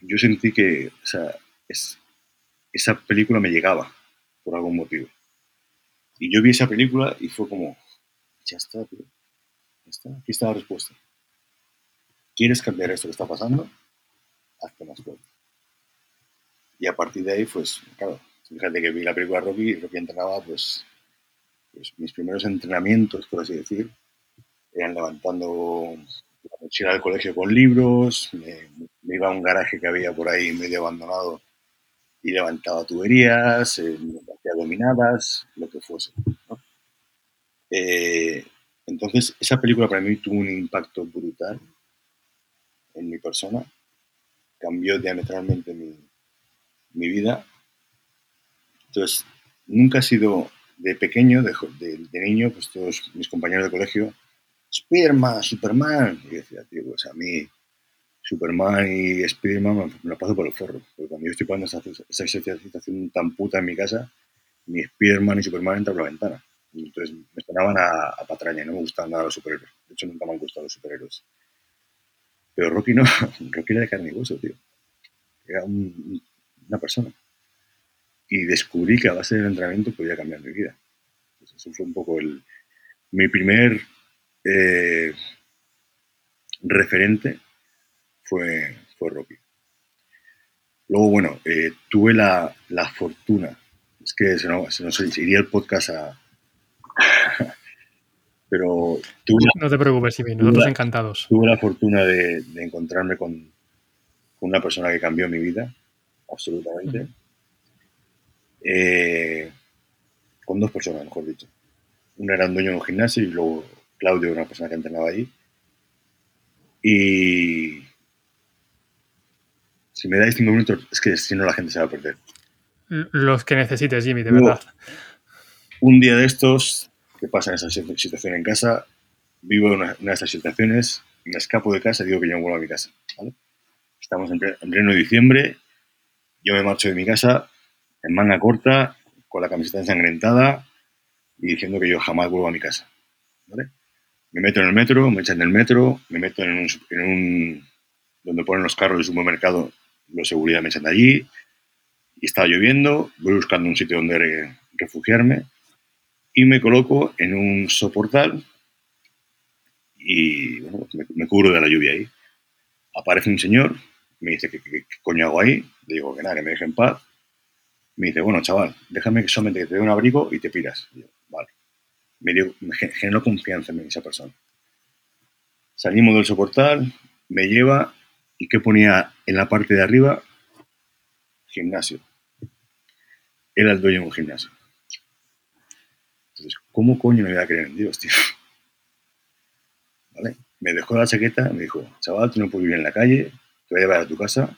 Yo sentí que o sea, es, esa película me llegaba por algún motivo. Y yo vi esa película y fue como, ya está, tío. Ya está, aquí está la respuesta. ¿Quieres cambiar esto que está pasando? Hazte más fuerte. Y a partir de ahí, pues, claro, fíjate que vi la película Rocky y Rocky entrenaba, pues, pues mis primeros entrenamientos, por así decir, eran levantando la mochila del colegio con libros, me, iba a un garaje que había por ahí medio abandonado y levantaba tuberías, eh, hacía dominadas, lo que fuese. Eh, entonces, esa película para mí tuvo un impacto brutal en mi persona, cambió diametralmente mi, mi vida. Entonces, nunca ha sido de pequeño, de, de, niño, pues todos mis compañeros de colegio, Spiderman, Superman. Y decía, tío, pues a mí Superman y Spiderman me, lo paso por el forro. Porque cuando yo estoy pasando esa, esa, situación tan puta en mi casa, ni Spiderman ni Superman entran por la ventana. Entonces me sonaban a, a, patraña y no me gustaban nada los superhéroes. De hecho, nunca me han gustado los superhéroes. Pero Rocky no, Rocky era de carne y hueso, tío. Era una persona y descubrí que a base del entrenamiento podía cambiar mi vida. Pues eso fue un poco el, mi primer eh, referente fue, fue Rocky. Luego, bueno, eh, tuve la, la, fortuna, es que se se nos iría el podcast a... pero tuve, No te preocupes, Ivy, nosotros encantados. Tuve la fortuna de, de encontrarme con, con, una persona que cambió mi vida, absolutamente. Eh, con dos personas, mejor dicho. Una era un dueño de un gimnasio y luego Claudio, una persona que entrenaba ahí. Y si me dais cinco minutos, es que si no la gente se va a perder. Los que necesites, Jimmy, de verdad. Un día de estos, que pasa en esa situación en casa, vivo una, una de estas situaciones, me escapo de casa y digo que yo no vuelvo a mi casa. Estamos en, en pleno diciembre, yo me marcho de mi casa, en manga corta, con la camiseta ensangrentada y diciendo que yo jamás vuelvo a mi casa. Me meto en el metro, me echan del metro, me meto en un, en un donde ponen los carros del supermercado, los seguridad me echan de allí, y estaba lloviendo, voy buscando un sitio donde refugiarme y me coloco en un soportal y bueno, me, me, cubro de la lluvia ahí. Aparece un señor, me dice que qué coño hago ahí, le digo que nada, que me deje en paz me dice, bueno, chaval, déjame que solamente te dé un abrigo y te piras. vale. Me, dio, generó confianza en esa persona. Salimos del soportal, me lleva y ¿qué ponía en la parte de arriba? Gimnasio. Era el dueño de un gimnasio. ¿Cómo coño me voy a creer en Dios, tío? ¿Vale? Me dejó la chaqueta, me dijo, chaval, tú no puedes vivir en la calle, te voy a llevar a tu casa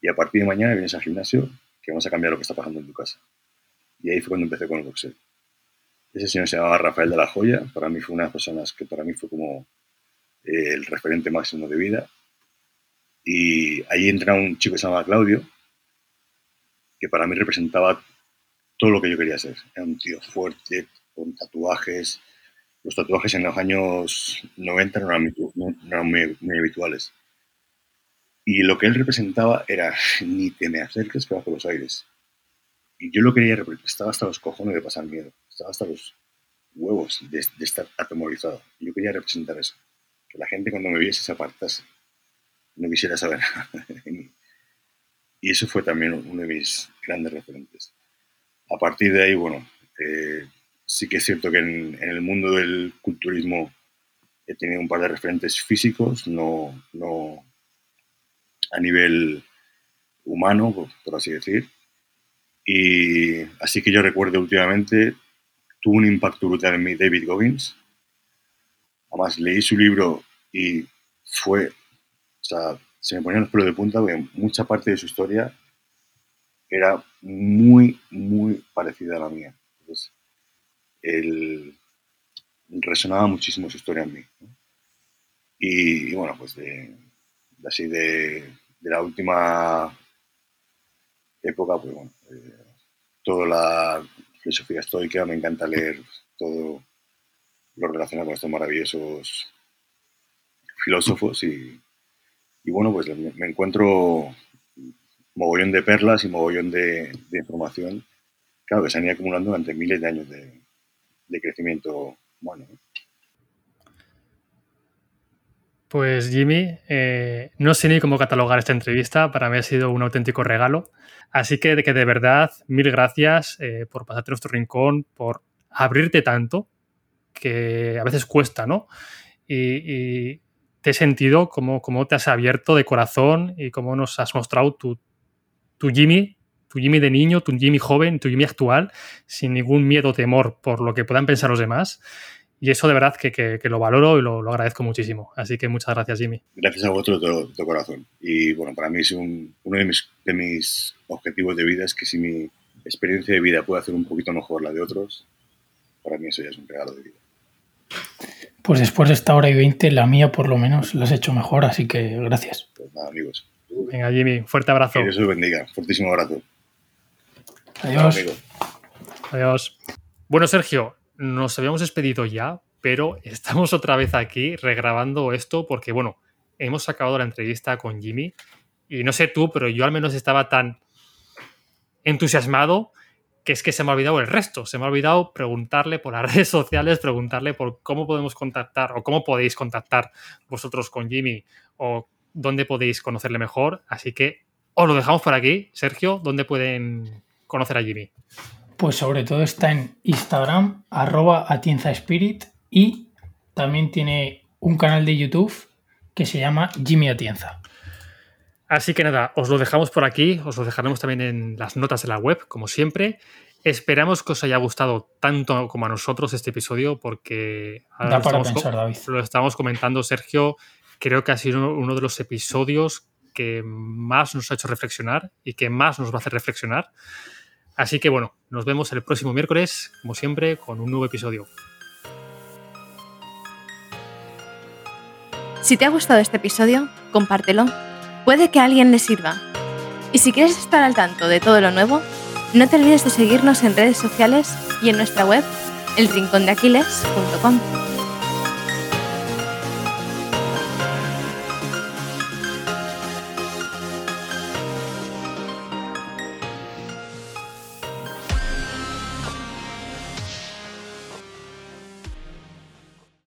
y a partir de mañana vienes al gimnasio que vamos a cambiar lo que está pasando en tu casa. Y ahí fue cuando empecé con el boxeo. Ese señor se llamaba Rafael de la Joya, para mí fue una de las personas que para mí fue como eh, el referente máximo de vida. Y ahí entra un chico que se llamaba Claudio, que para mí representaba todo lo que yo quería ser. Era un tío fuerte, con tatuajes. Los tatuajes en los años 90 no eran, no eran muy, muy habituales. Y lo que él representaba era, ni te me acerques que bajo los aires. y yo lo quería representar, estaba hasta los cojones de pasar miedo, estaba hasta los huevos de, estar atemorizado. Yo quería representar eso, que la gente cuando me viese se apartase, no quisiera saber nada Y eso fue también uno de mis grandes referentes. A partir de ahí, bueno, eh, sí que es cierto que en, el mundo del culturismo he tenido un par de referentes físicos, no, no a nivel humano, por, así decir. Y así que yo recuerdo últimamente, tuvo un impacto brutal en mí David Goggins. Además, leí su libro y fue, o sea, se me ponían los pelos de punta porque mucha parte de su historia era muy, muy parecida a la mía. Él resonaba muchísimo su historia en mí. Y, bueno, pues de, así de, la última época, pues bueno, eh, toda la filosofía estoica, me encanta leer todo lo relacionado con estos maravillosos filósofos y, y bueno, pues me encuentro mogollón de perlas y mogollón de, información, claro, que se han ido acumulando durante miles de años de, crecimiento humano. Pues Jimmy, eh, no sé ni cómo catalogar esta entrevista, para mí ha sido un auténtico regalo. Así que de, que de verdad, mil gracias eh, por pasarte nuestro rincón, por abrirte tanto, que a veces cuesta, ¿no? Y, te he sentido como, como te has abierto de corazón y cómo nos has mostrado tu, tu Jimmy, tu Jimmy de niño, tu Jimmy joven, tu Jimmy actual, sin ningún miedo o temor por lo que puedan pensar los demás. Y eso de verdad que, lo valoro y lo, agradezco muchísimo. Así que muchas gracias, Jimmy. Gracias a vosotros de todo, corazón. Y bueno, para mí es uno de mis, de mis objetivos de vida es que si mi experiencia de vida puede hacer un poquito mejor la de otros, para mí eso ya es un regalo de vida. Pues después de esta hora y veinte, la mía por lo menos la has hecho mejor, así que gracias. Pues nada, amigos. Venga, Jimmy, fuerte abrazo. Que Dios os bendiga. Fuertísimo abrazo. Adiós. Adiós. Bueno, Sergio, nos habíamos despedido ya, pero estamos otra vez aquí regrabando esto porque, bueno, hemos acabado la entrevista con Jimmy y no sé tú, pero yo al menos estaba tan entusiasmado que es que se me ha olvidado el resto. Se me ha olvidado preguntarle por las redes sociales, preguntarle por cómo podemos contactar o cómo podéis contactar vosotros con Jimmy o dónde podéis conocerle mejor. Así que os lo dejamos por aquí. Sergio, ¿dónde pueden conocer a Jimmy? Pues sobre todo está en Instagram, arroba Atienza Spirit, y también tiene un canal de YouTube que se llama Jimmy Atienza. Así que nada, os lo dejamos por aquí, os lo dejaremos también en las notas de la web, como siempre. Esperamos que os haya gustado tanto como a nosotros este episodio, porque da para pensar, David. lo estamos comentando, Sergio, creo que ha sido uno de los episodios que más nos ha hecho reflexionar y que más nos va a hacer reflexionar. Así que bueno, nos vemos el próximo miércoles, como siempre, con un nuevo episodio. Si te ha gustado este episodio, compártelo. Puede que a alguien le sirva. Y si quieres estar al tanto de todo lo nuevo, no te olvides de seguirnos en redes sociales y en nuestra web, elrincondeaquiles.com.